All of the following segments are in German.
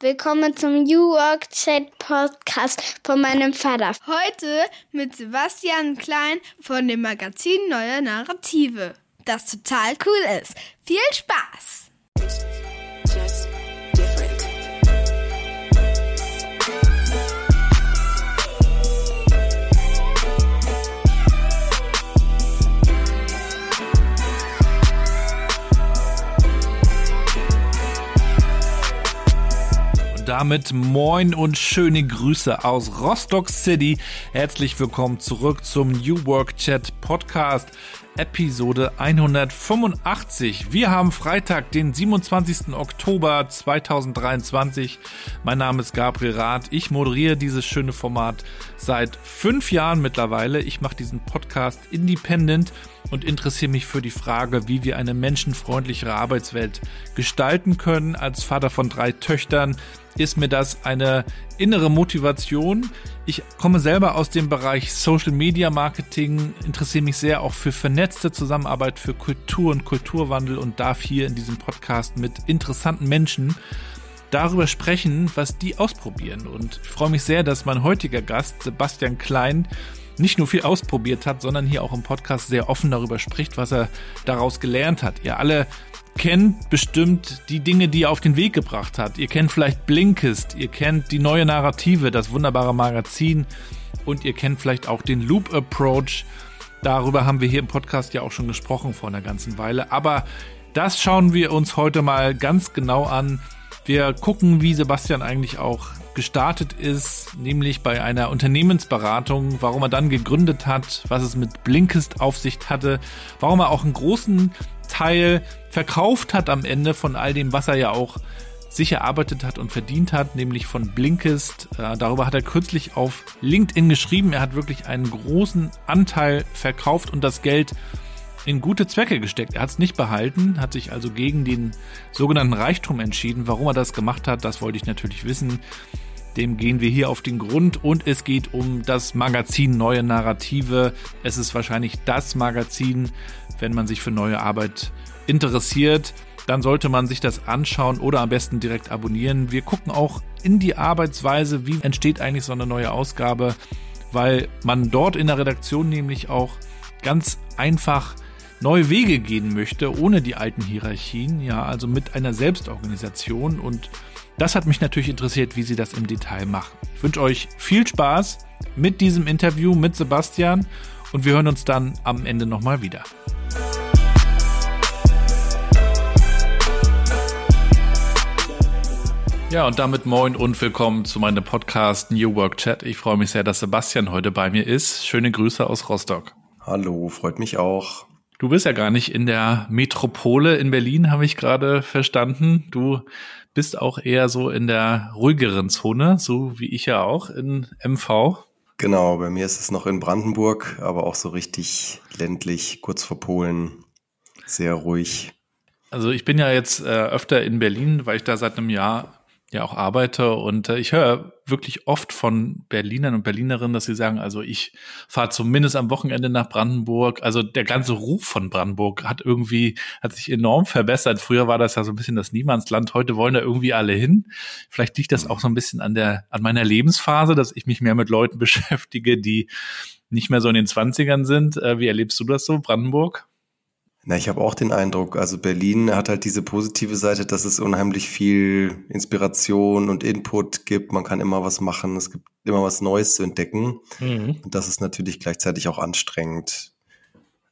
Willkommen zum New Work Chat Podcast von meinem Vater. Heute mit Sebastian Klein von dem Magazin Neue Narrative, das total cool ist. Viel Spaß! Damit moin und schöne Grüße aus Rostock City. Herzlich willkommen zurück zum New Work Chat Podcast. Episode 185. Wir haben Freitag, den 27. Oktober 2023. Mein Name ist Gabriel Rath. Ich moderiere dieses schöne Format seit fünf Jahren mittlerweile. Ich mache diesen Podcast independent und interessiere mich für die Frage, wie wir eine menschenfreundlichere Arbeitswelt gestalten können. Als Vater von drei Töchtern ist mir das eine innere Motivation. Ich komme selber aus dem Bereich Social Media Marketing, interessiere mich sehr auch für vernetzte Zusammenarbeit, für Kultur und Kulturwandel und darf hier in diesem Podcast mit interessanten Menschen darüber sprechen, was die ausprobieren. Und ich freue mich sehr, dass mein heutiger Gast, Sebastian Klein, nicht nur viel ausprobiert hat, sondern hier auch im Podcast sehr offen darüber spricht, was er daraus gelernt hat. Ihr alle kennt bestimmt die Dinge, die er auf den Weg gebracht hat. Ihr kennt vielleicht Blinkist, ihr kennt die neue Narrative, das wunderbare Magazin und ihr kennt vielleicht auch den Loop Approach. Darüber haben wir hier im Podcast ja auch schon gesprochen vor einer ganzen Weile. Aber das schauen wir uns heute mal ganz genau an. Wir gucken, wie Sebastian eigentlich auch gestartet ist, nämlich bei einer Unternehmensberatung, warum er dann gegründet hat, was es mit Blinkist auf sich hatte, warum er auch einen großen Teil verkauft hat am Ende von all dem, was er ja auch sich erarbeitet hat und verdient hat, nämlich von Blinkist. Äh, darüber hat er kürzlich auf LinkedIn geschrieben. Er hat wirklich einen großen Anteil verkauft und das Geld in gute Zwecke gesteckt. Er hat es nicht behalten, hat sich also gegen den sogenannten Reichtum entschieden. Warum er das gemacht hat, das wollte ich natürlich wissen. Dem gehen wir hier auf den Grund und es geht um das Magazin Neue Narrative. Es ist wahrscheinlich das Magazin, wenn man sich für neue Arbeit interessiert, dann sollte man sich das anschauen oder am besten direkt abonnieren. Wir gucken auch in die Arbeitsweise, wie entsteht eigentlich so eine neue Ausgabe, weil man dort in der Redaktion nämlich auch ganz einfach neue Wege gehen möchte, ohne die alten Hierarchien, ja, also mit einer Selbstorganisation und das hat mich natürlich interessiert, wie sie das im Detail machen. Ich wünsche euch viel Spaß mit diesem Interview mit Sebastian und wir hören uns dann am Ende nochmal wieder. Ja, und damit moin und willkommen zu meinem Podcast New Work Chat. Ich freue mich sehr, dass Sebastian heute bei mir ist. Schöne Grüße aus Rostock. Hallo, freut mich auch. Du bist ja gar nicht in der Metropole in Berlin, habe ich gerade verstanden. Du bist auch eher so in der ruhigeren Zone, so wie ich ja auch in MV. Genau, bei mir ist es noch in Brandenburg, aber auch so richtig ländlich, kurz vor Polen, sehr ruhig. Also ich bin ja jetzt äh, öfter in Berlin, weil ich da seit einem Jahr ja auch arbeite und äh, ich höre wirklich oft von Berlinern und Berlinerinnen, dass sie sagen, also ich fahre zumindest am Wochenende nach Brandenburg. Also der ganze Ruf von Brandenburg hat irgendwie, hat sich enorm verbessert. Früher war das ja so ein bisschen das Niemandsland. Heute wollen da irgendwie alle hin. Vielleicht liegt das auch so ein bisschen an der, an meiner Lebensphase, dass ich mich mehr mit Leuten beschäftige, die nicht mehr so in den Zwanzigern sind. Äh, wie erlebst du das so, Brandenburg? Na, ich habe auch den Eindruck, also Berlin hat halt diese positive Seite, dass es unheimlich viel Inspiration und Input gibt. Man kann immer was machen, es gibt immer was Neues zu entdecken. Mhm. Und das ist natürlich gleichzeitig auch anstrengend.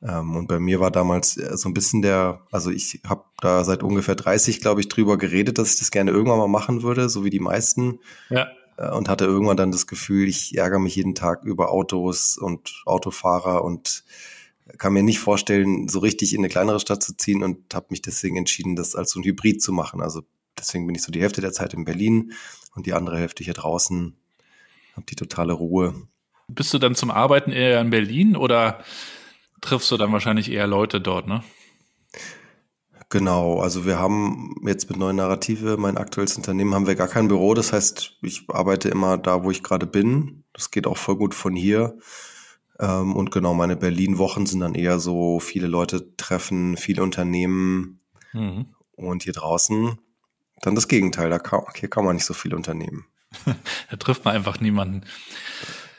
Ähm, und bei mir war damals äh, so ein bisschen der, also ich habe da seit ungefähr 30, glaube ich, drüber geredet, dass ich das gerne irgendwann mal machen würde, so wie die meisten. Ja. Äh, und hatte irgendwann dann das Gefühl, ich ärgere mich jeden Tag über Autos und Autofahrer und kann mir nicht vorstellen, so richtig in eine kleinere Stadt zu ziehen und habe mich deswegen entschieden, das als so ein Hybrid zu machen. Also deswegen bin ich so die Hälfte der Zeit in Berlin und die andere Hälfte hier draußen. Habe die totale Ruhe. Bist du dann zum Arbeiten eher in Berlin oder triffst du dann wahrscheinlich eher Leute dort, ne? Genau, also wir haben jetzt mit Neuen Narrative, mein aktuelles Unternehmen, haben wir gar kein Büro. Das heißt, ich arbeite immer da, wo ich gerade bin. Das geht auch voll gut von hier. Ähm, und genau, meine Berlin-Wochen sind dann eher so viele Leute treffen, viele Unternehmen mhm. und hier draußen. dann das Gegenteil. Da kann, hier kann man nicht so viel unternehmen. da trifft man einfach niemanden.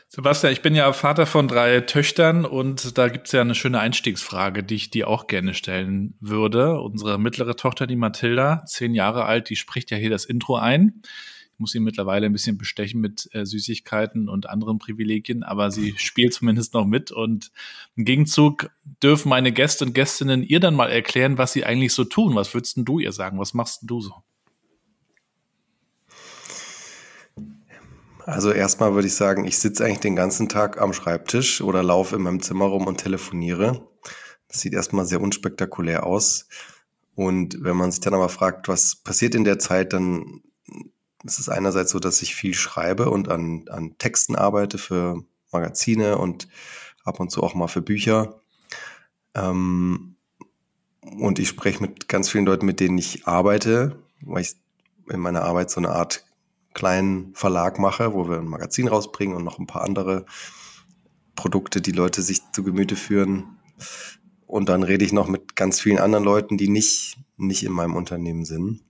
Sebastian, ich bin ja Vater von drei Töchtern und da gibt es ja eine schöne Einstiegsfrage, die ich dir auch gerne stellen würde. Unsere mittlere Tochter, die Mathilda, zehn Jahre alt, die spricht ja hier das Intro ein. Muss sie mittlerweile ein bisschen bestechen mit äh, Süßigkeiten und anderen Privilegien, aber sie spielt zumindest noch mit. Und im Gegenzug dürfen meine Gäste und Gästinnen ihr dann mal erklären, was sie eigentlich so tun. Was würdest du ihr sagen? Was machst du so? Also erstmal würde ich sagen, ich sitze eigentlich den ganzen Tag am Schreibtisch oder laufe in meinem Zimmer rum und telefoniere. Das sieht erstmal sehr unspektakulär aus. Und wenn man sich dann aber fragt, was passiert in der Zeit, dann ist es einerseits so, dass ich viel schreibe und an, an Texten arbeite für Magazine und ab und zu auch mal für Bücher. Ähm, und ich spreche mit ganz vielen Leuten, mit denen ich arbeite, weil ich in meiner Arbeit so eine Art kleinen Verlag mache, wo wir ein Magazin rausbringen und noch ein paar andere Produkte, die Leute sich zu Gemüte führen. Und dann rede ich noch mit ganz vielen anderen Leuten, die nicht, nicht in meinem Unternehmen sind.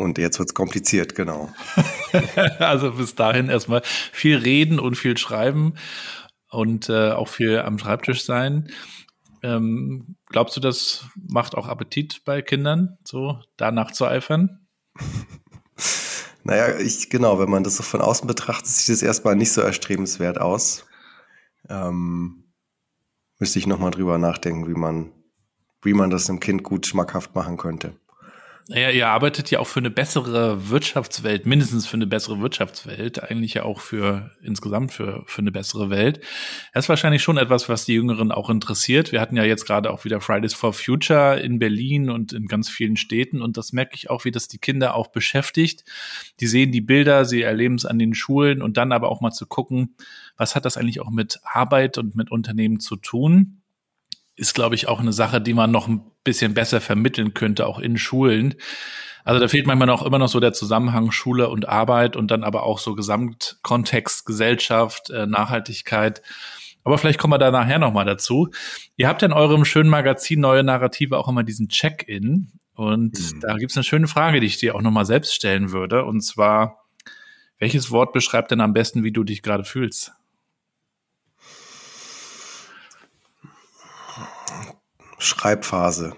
Und jetzt wird's kompliziert, genau. also bis dahin erstmal viel reden und viel schreiben und äh, auch viel am Schreibtisch sein. Ähm, glaubst du, das macht auch Appetit bei Kindern, so danach zu eifern? Naja, ich, genau, wenn man das so von außen betrachtet, sieht es erstmal nicht so erstrebenswert aus. Ähm, müsste ich nochmal drüber nachdenken, wie man, wie man das einem Kind gut schmackhaft machen könnte. Naja, ihr arbeitet ja auch für eine bessere Wirtschaftswelt, mindestens für eine bessere Wirtschaftswelt, eigentlich ja auch für insgesamt für, für eine bessere Welt. Das ist wahrscheinlich schon etwas, was die Jüngeren auch interessiert. Wir hatten ja jetzt gerade auch wieder Fridays for Future in Berlin und in ganz vielen Städten und das merke ich auch, wie das die Kinder auch beschäftigt. Die sehen die Bilder, sie erleben es an den Schulen und dann aber auch mal zu gucken, was hat das eigentlich auch mit Arbeit und mit Unternehmen zu tun? ist, glaube ich, auch eine Sache, die man noch ein bisschen besser vermitteln könnte, auch in Schulen. Also da fehlt manchmal noch immer noch so der Zusammenhang Schule und Arbeit und dann aber auch so Gesamtkontext, Gesellschaft, äh, Nachhaltigkeit. Aber vielleicht kommen wir da nachher nochmal dazu. Ihr habt in eurem schönen Magazin Neue Narrative auch immer diesen Check-in. Und mhm. da gibt es eine schöne Frage, die ich dir auch nochmal selbst stellen würde. Und zwar, welches Wort beschreibt denn am besten, wie du dich gerade fühlst? Schreibphase.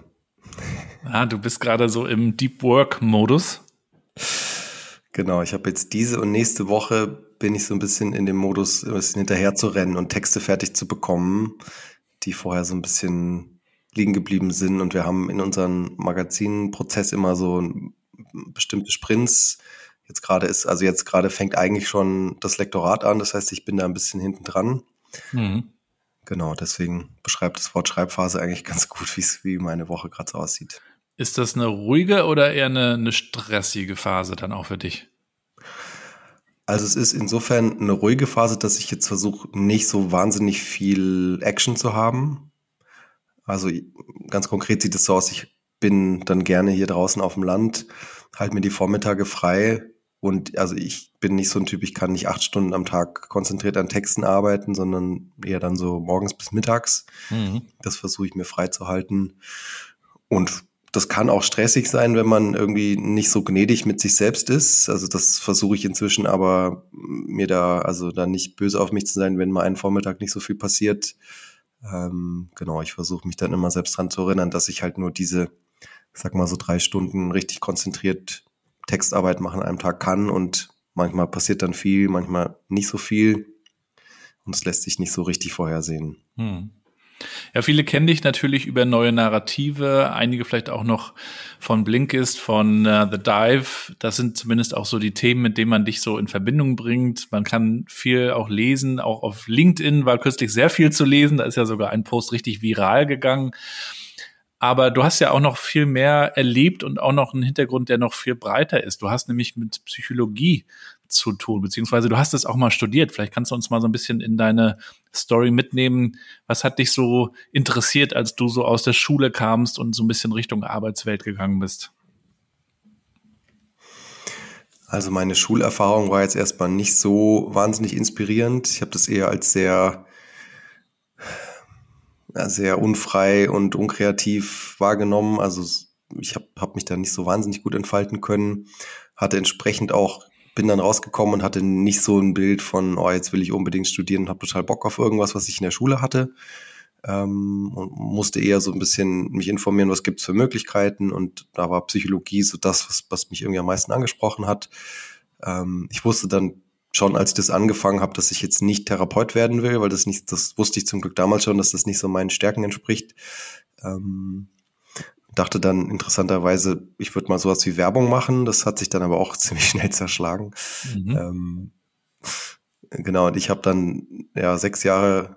Ah, du bist gerade so im Deep Work-Modus. Genau, ich habe jetzt diese und nächste Woche bin ich so ein bisschen in dem Modus, ein bisschen hinterher zu rennen und Texte fertig zu bekommen, die vorher so ein bisschen liegen geblieben sind. Und wir haben in unserem Magazinprozess immer so bestimmte Sprints. Jetzt gerade ist, also jetzt gerade fängt eigentlich schon das Lektorat an. Das heißt, ich bin da ein bisschen hinten dran. Mhm. Genau, deswegen beschreibt das Wort Schreibphase eigentlich ganz gut, wie meine Woche gerade so aussieht. Ist das eine ruhige oder eher eine, eine stressige Phase dann auch für dich? Also es ist insofern eine ruhige Phase, dass ich jetzt versuche, nicht so wahnsinnig viel Action zu haben. Also ganz konkret sieht es so aus, ich bin dann gerne hier draußen auf dem Land, halte mir die Vormittage frei, und also ich bin nicht so ein Typ, ich kann nicht acht Stunden am Tag konzentriert an Texten arbeiten, sondern eher dann so morgens bis mittags. Mhm. Das versuche ich mir freizuhalten. Und das kann auch stressig sein, wenn man irgendwie nicht so gnädig mit sich selbst ist. Also das versuche ich inzwischen aber mir da, also da nicht böse auf mich zu sein, wenn mal einen Vormittag nicht so viel passiert. Ähm, genau, ich versuche mich dann immer selbst dran zu erinnern, dass ich halt nur diese, sag mal so drei Stunden richtig konzentriert Textarbeit machen an einem Tag kann und manchmal passiert dann viel, manchmal nicht so viel und es lässt sich nicht so richtig vorhersehen. Hm. Ja, viele kennen dich natürlich über neue Narrative, einige vielleicht auch noch von Blinkist, von uh, The Dive. Das sind zumindest auch so die Themen, mit denen man dich so in Verbindung bringt. Man kann viel auch lesen, auch auf LinkedIn war kürzlich sehr viel zu lesen. Da ist ja sogar ein Post richtig viral gegangen. Aber du hast ja auch noch viel mehr erlebt und auch noch einen Hintergrund, der noch viel breiter ist. Du hast nämlich mit Psychologie zu tun, beziehungsweise du hast es auch mal studiert. Vielleicht kannst du uns mal so ein bisschen in deine Story mitnehmen. Was hat dich so interessiert, als du so aus der Schule kamst und so ein bisschen Richtung Arbeitswelt gegangen bist? Also meine Schulerfahrung war jetzt erstmal nicht so wahnsinnig inspirierend. Ich habe das eher als sehr sehr unfrei und unkreativ wahrgenommen. Also ich habe hab mich da nicht so wahnsinnig gut entfalten können. Hatte entsprechend auch, bin dann rausgekommen und hatte nicht so ein Bild von, oh, jetzt will ich unbedingt studieren und habe total Bock auf irgendwas, was ich in der Schule hatte. Ähm, und musste eher so ein bisschen mich informieren, was gibt's für Möglichkeiten. Und da war Psychologie so das, was, was mich irgendwie am meisten angesprochen hat. Ähm, ich wusste dann schon, als ich das angefangen habe, dass ich jetzt nicht Therapeut werden will, weil das nicht, das wusste ich zum Glück damals schon, dass das nicht so meinen Stärken entspricht. Ähm, dachte dann interessanterweise, ich würde mal sowas wie Werbung machen. Das hat sich dann aber auch ziemlich schnell zerschlagen. Mhm. Ähm, genau, und ich habe dann ja sechs Jahre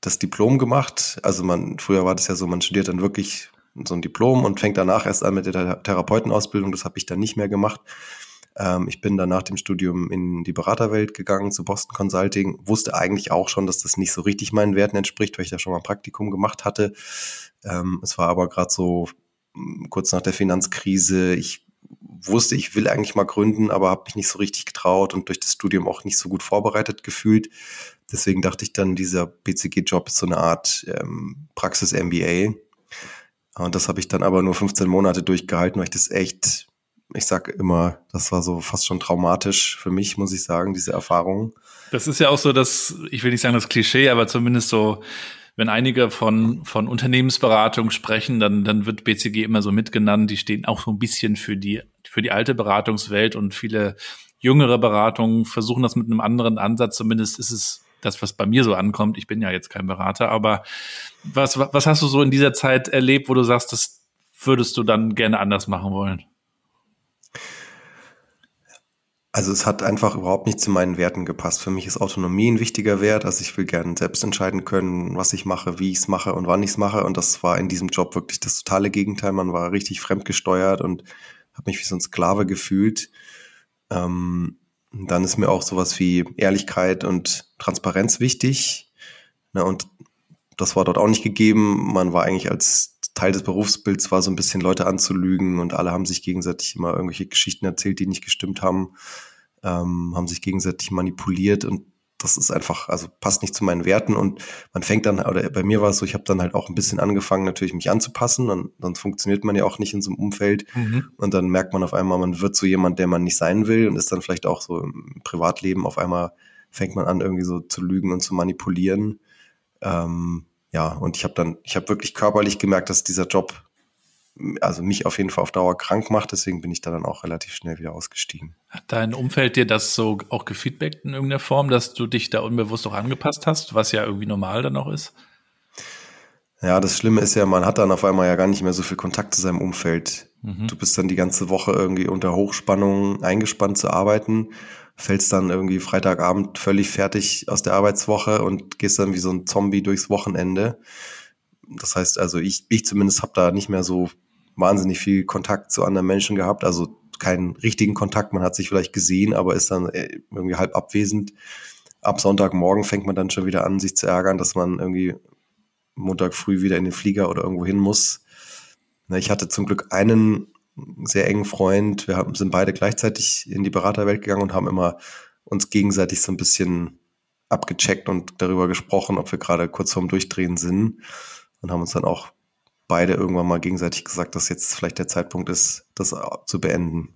das Diplom gemacht. Also man, früher war das ja so, man studiert dann wirklich so ein Diplom und fängt danach erst an mit der Therapeutenausbildung. Das habe ich dann nicht mehr gemacht. Ähm, ich bin dann nach dem Studium in die Beraterwelt gegangen, zu Boston Consulting, wusste eigentlich auch schon, dass das nicht so richtig meinen Werten entspricht, weil ich da schon mal ein Praktikum gemacht hatte. Ähm, es war aber gerade so mm, kurz nach der Finanzkrise. Ich wusste, ich will eigentlich mal gründen, aber habe mich nicht so richtig getraut und durch das Studium auch nicht so gut vorbereitet gefühlt. Deswegen dachte ich dann, dieser BCG-Job ist so eine Art ähm, Praxis-MBA. Und das habe ich dann aber nur 15 Monate durchgehalten, weil ich das echt ich sag immer, das war so fast schon traumatisch für mich, muss ich sagen, diese Erfahrung. Das ist ja auch so das, ich will nicht sagen das Klischee, aber zumindest so, wenn einige von, von Unternehmensberatung sprechen, dann, dann wird BCG immer so mitgenannt. Die stehen auch so ein bisschen für die, für die alte Beratungswelt und viele jüngere Beratungen versuchen das mit einem anderen Ansatz. Zumindest ist es das, was bei mir so ankommt. Ich bin ja jetzt kein Berater, aber was, was hast du so in dieser Zeit erlebt, wo du sagst, das würdest du dann gerne anders machen wollen? Also es hat einfach überhaupt nicht zu meinen Werten gepasst. Für mich ist Autonomie ein wichtiger Wert. Also ich will gerne selbst entscheiden können, was ich mache, wie ich es mache und wann ich es mache. Und das war in diesem Job wirklich das totale Gegenteil. Man war richtig fremdgesteuert und habe mich wie so ein Sklave gefühlt. Ähm, dann ist mir auch sowas wie Ehrlichkeit und Transparenz wichtig. Ne, und das war dort auch nicht gegeben. Man war eigentlich als Teil des Berufsbilds war so ein bisschen Leute anzulügen und alle haben sich gegenseitig immer irgendwelche Geschichten erzählt, die nicht gestimmt haben, ähm, haben sich gegenseitig manipuliert und das ist einfach, also passt nicht zu meinen Werten und man fängt dann, oder bei mir war es so, ich habe dann halt auch ein bisschen angefangen, natürlich mich anzupassen, dann, dann funktioniert man ja auch nicht in so einem Umfeld mhm. und dann merkt man auf einmal, man wird so jemand, der man nicht sein will und ist dann vielleicht auch so im Privatleben auf einmal fängt man an, irgendwie so zu lügen und zu manipulieren. Ähm, ja, und ich habe dann, ich habe wirklich körperlich gemerkt, dass dieser Job also mich auf jeden Fall auf Dauer krank macht, deswegen bin ich da dann auch relativ schnell wieder ausgestiegen. Hat dein Umfeld dir das so auch gefeedbackt in irgendeiner Form, dass du dich da unbewusst auch angepasst hast, was ja irgendwie normal dann auch ist? Ja, das Schlimme ist ja, man hat dann auf einmal ja gar nicht mehr so viel Kontakt zu seinem Umfeld. Mhm. Du bist dann die ganze Woche irgendwie unter Hochspannung eingespannt zu arbeiten fällst dann irgendwie Freitagabend völlig fertig aus der Arbeitswoche und gehst dann wie so ein Zombie durchs Wochenende. Das heißt also, ich, ich zumindest habe da nicht mehr so wahnsinnig viel Kontakt zu anderen Menschen gehabt, also keinen richtigen Kontakt, man hat sich vielleicht gesehen, aber ist dann äh, irgendwie halb abwesend. Ab Sonntagmorgen fängt man dann schon wieder an, sich zu ärgern, dass man irgendwie Montag früh wieder in den Flieger oder irgendwo hin muss. Ich hatte zum Glück einen sehr engen Freund. Wir haben, sind beide gleichzeitig in die Beraterwelt gegangen und haben immer uns gegenseitig so ein bisschen abgecheckt und darüber gesprochen, ob wir gerade kurz vorm Durchdrehen sind und haben uns dann auch beide irgendwann mal gegenseitig gesagt, dass jetzt vielleicht der Zeitpunkt ist, das zu beenden.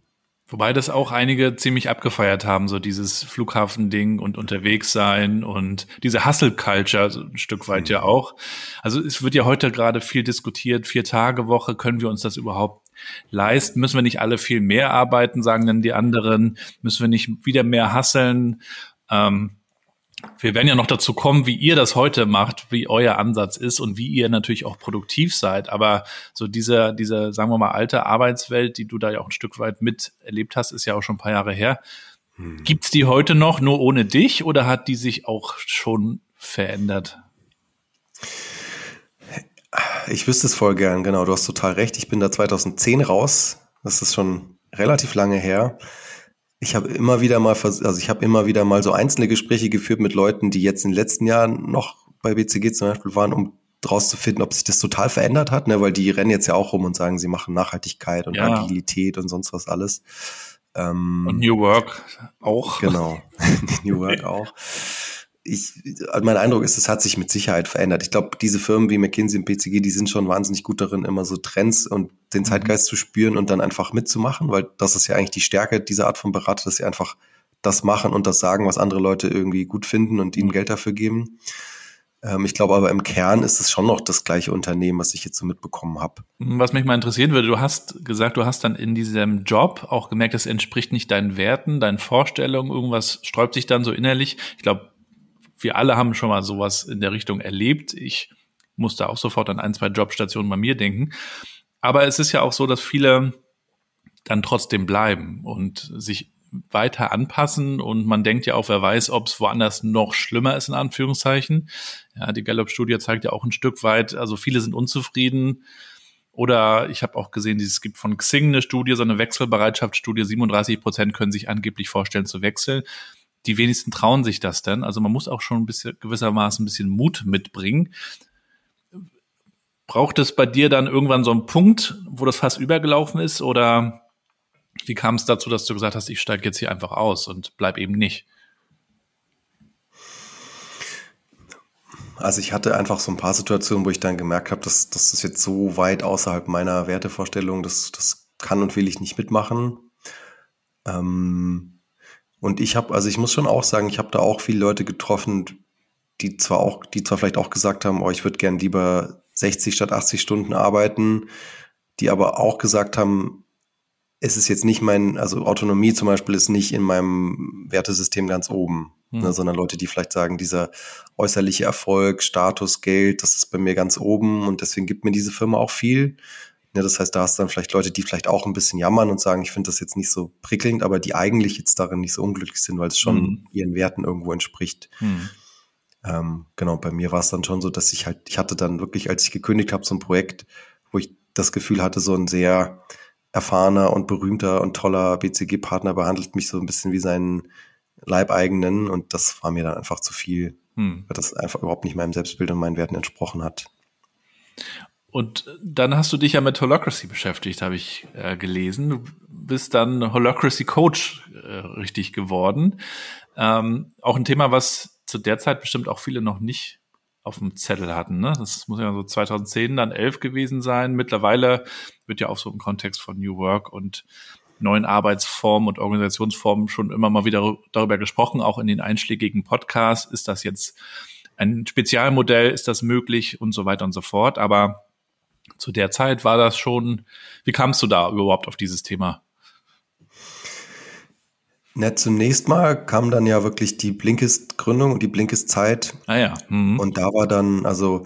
Wobei das auch einige ziemlich abgefeiert haben, so dieses Flughafending und unterwegs sein und diese Hustle-Culture so ein Stück weit mhm. ja auch. Also es wird ja heute gerade viel diskutiert, vier Tage Woche, können wir uns das überhaupt leisten? Müssen wir nicht alle viel mehr arbeiten, sagen dann die anderen? Müssen wir nicht wieder mehr hasseln? Ähm, wir werden ja noch dazu kommen, wie ihr das heute macht, wie euer Ansatz ist und wie ihr natürlich auch produktiv seid. Aber so diese, diese, sagen wir mal, alte Arbeitswelt, die du da ja auch ein Stück weit miterlebt hast, ist ja auch schon ein paar Jahre her. Hm. Gibt's die heute noch nur ohne dich oder hat die sich auch schon verändert? Ich wüsste es voll gern, genau. Du hast total recht. Ich bin da 2010 raus. Das ist schon relativ lange her. Ich habe immer wieder mal, also ich habe immer wieder mal so einzelne Gespräche geführt mit Leuten, die jetzt in den letzten Jahren noch bei BCG zum Beispiel waren, um rauszufinden, ob sich das total verändert hat, ne? weil die rennen jetzt ja auch rum und sagen, sie machen Nachhaltigkeit und ja. Agilität und sonst was alles. Ähm, und New Work auch. Genau, New Work auch. Ich, mein Eindruck ist, es hat sich mit Sicherheit verändert. Ich glaube, diese Firmen wie McKinsey und PCG, die sind schon wahnsinnig gut darin, immer so Trends und den mhm. Zeitgeist zu spüren und dann einfach mitzumachen, weil das ist ja eigentlich die Stärke dieser Art von Berater, dass sie einfach das machen und das sagen, was andere Leute irgendwie gut finden und ihnen mhm. Geld dafür geben. Ähm, ich glaube aber im Kern ist es schon noch das gleiche Unternehmen, was ich jetzt so mitbekommen habe. Was mich mal interessieren würde, du hast gesagt, du hast dann in diesem Job auch gemerkt, das entspricht nicht deinen Werten, deinen Vorstellungen, irgendwas sträubt sich dann so innerlich. Ich glaube, wir alle haben schon mal sowas in der Richtung erlebt. Ich musste auch sofort an ein, zwei Jobstationen bei mir denken. Aber es ist ja auch so, dass viele dann trotzdem bleiben und sich weiter anpassen und man denkt ja auch, wer weiß, ob es woanders noch schlimmer ist, in Anführungszeichen. Ja, die Gallup-Studie zeigt ja auch ein Stück weit, also viele sind unzufrieden. Oder ich habe auch gesehen, es gibt von Xing eine Studie, so eine Wechselbereitschaftsstudie, 37 Prozent können sich angeblich vorstellen zu wechseln. Die wenigsten trauen sich das denn. Also man muss auch schon ein bisschen gewissermaßen ein bisschen Mut mitbringen. Braucht es bei dir dann irgendwann so einen Punkt, wo das fast übergelaufen ist? Oder wie kam es dazu, dass du gesagt hast, ich steige jetzt hier einfach aus und bleib eben nicht? Also ich hatte einfach so ein paar Situationen, wo ich dann gemerkt habe, dass das ist jetzt so weit außerhalb meiner Wertevorstellung, das, das kann und will ich nicht mitmachen. Ähm, und ich habe, also ich muss schon auch sagen, ich habe da auch viele Leute getroffen, die zwar auch, die zwar vielleicht auch gesagt haben, oh, ich würde gern lieber 60 statt 80 Stunden arbeiten, die aber auch gesagt haben, es ist jetzt nicht mein, also Autonomie zum Beispiel ist nicht in meinem Wertesystem ganz oben, mhm. ne, sondern Leute, die vielleicht sagen, dieser äußerliche Erfolg, Status, Geld, das ist bei mir ganz oben und deswegen gibt mir diese Firma auch viel. Ja, das heißt, da hast du dann vielleicht Leute, die vielleicht auch ein bisschen jammern und sagen, ich finde das jetzt nicht so prickelnd, aber die eigentlich jetzt darin nicht so unglücklich sind, weil es schon mhm. ihren Werten irgendwo entspricht. Mhm. Ähm, genau, bei mir war es dann schon so, dass ich halt, ich hatte dann wirklich, als ich gekündigt habe, so ein Projekt, wo ich das Gefühl hatte, so ein sehr erfahrener und berühmter und toller BCG-Partner behandelt mich so ein bisschen wie seinen Leibeigenen und das war mir dann einfach zu viel, hm. weil das einfach überhaupt nicht meinem Selbstbild und meinen Werten entsprochen hat. Und dann hast du dich ja mit Holacracy beschäftigt, habe ich äh, gelesen. Du bist dann Holacracy Coach äh, richtig geworden. Ähm, auch ein Thema, was zu der Zeit bestimmt auch viele noch nicht auf dem Zettel hatten. Ne? Das muss ja so 2010, dann 11 gewesen sein. Mittlerweile wird ja auch so im Kontext von New Work und neuen Arbeitsformen und Organisationsformen schon immer mal wieder darüber gesprochen, auch in den einschlägigen Podcasts. Ist das jetzt ein Spezialmodell? Ist das möglich? Und so weiter und so fort. Aber zu der Zeit war das schon, wie kamst du da überhaupt auf dieses Thema? Na, zunächst mal kam dann ja wirklich die Blinkist-Gründung und die Blinkist-Zeit. Ah ja. Mhm. Und da war dann, also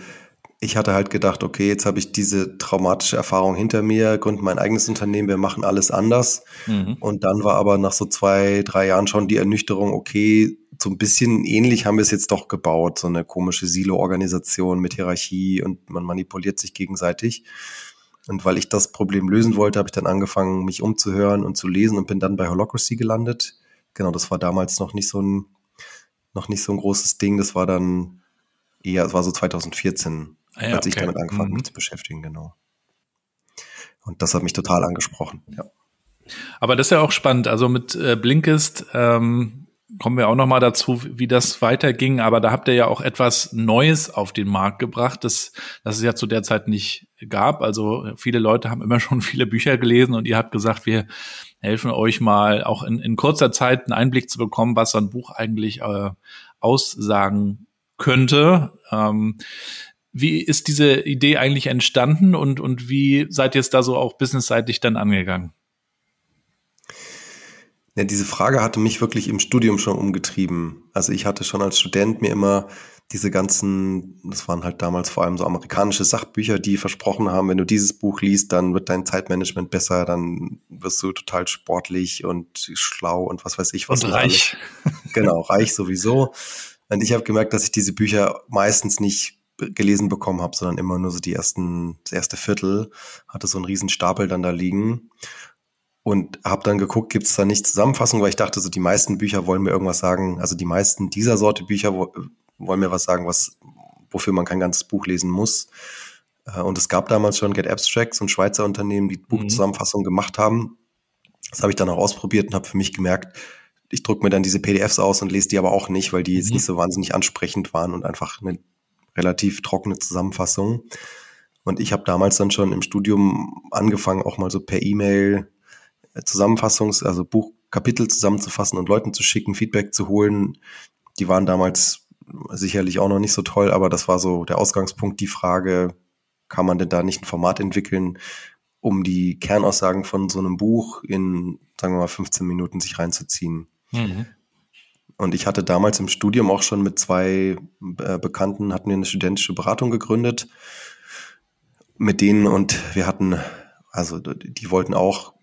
ich hatte halt gedacht, okay, jetzt habe ich diese traumatische Erfahrung hinter mir, gründe mein eigenes Unternehmen, wir machen alles anders. Mhm. Und dann war aber nach so zwei, drei Jahren schon die Ernüchterung, okay, so ein bisschen ähnlich haben wir es jetzt doch gebaut, so eine komische Silo-Organisation mit Hierarchie und man manipuliert sich gegenseitig. Und weil ich das Problem lösen wollte, habe ich dann angefangen, mich umzuhören und zu lesen und bin dann bei Holocracy gelandet genau, das war damals noch nicht so ein, noch nicht so ein großes Ding. Das war dann eher, es war so 2014, ah ja, als ich damit angefangen mhm. habe zu beschäftigen, genau. Und das hat mich total angesprochen, ja. Aber das ist ja auch spannend. Also mit äh, Blinkist ähm, kommen wir auch noch mal dazu, wie das weiterging. Aber da habt ihr ja auch etwas Neues auf den Markt gebracht, das, das es ja zu der Zeit nicht gab. Also viele Leute haben immer schon viele Bücher gelesen und ihr habt gesagt, wir helfen euch mal auch in, in kurzer Zeit einen Einblick zu bekommen, was so ein Buch eigentlich äh, aussagen könnte. Ähm, wie ist diese Idee eigentlich entstanden und, und wie seid ihr es da so auch businessseitig dann angegangen? Ja, diese Frage hatte mich wirklich im Studium schon umgetrieben. Also ich hatte schon als Student mir immer diese ganzen, das waren halt damals vor allem so amerikanische Sachbücher, die versprochen haben, wenn du dieses Buch liest, dann wird dein Zeitmanagement besser, dann wirst du total sportlich und schlau und was weiß ich was. Und reich. Genau, reich sowieso. Und ich habe gemerkt, dass ich diese Bücher meistens nicht gelesen bekommen habe, sondern immer nur so die ersten, das erste Viertel, hatte so einen riesen Stapel dann da liegen und habe dann geguckt, gibt es da nicht Zusammenfassung, weil ich dachte, so die meisten Bücher wollen mir irgendwas sagen, also die meisten dieser Sorte Bücher wollen mir was sagen, was, wofür man kein ganzes Buch lesen muss. Äh, und es gab damals schon Get Abstracts und Schweizer Unternehmen, die Buchzusammenfassungen gemacht haben. Das habe ich dann auch ausprobiert und habe für mich gemerkt, ich druck mir dann diese PDFs aus und lese die aber auch nicht, weil die jetzt Mhm. nicht so wahnsinnig ansprechend waren und einfach eine relativ trockene Zusammenfassung. Und ich habe damals dann schon im Studium angefangen, auch mal so per E-Mail Zusammenfassungs-, also Buchkapitel zusammenzufassen und Leuten zu schicken, Feedback zu holen. Die waren damals sicherlich auch noch nicht so toll, aber das war so der Ausgangspunkt, die Frage, kann man denn da nicht ein Format entwickeln, um die Kernaussagen von so einem Buch in, sagen wir mal, 15 Minuten sich reinzuziehen. Mhm. Und ich hatte damals im Studium auch schon mit zwei äh, Bekannten, hatten wir eine studentische Beratung gegründet mit denen und wir hatten, also die wollten auch,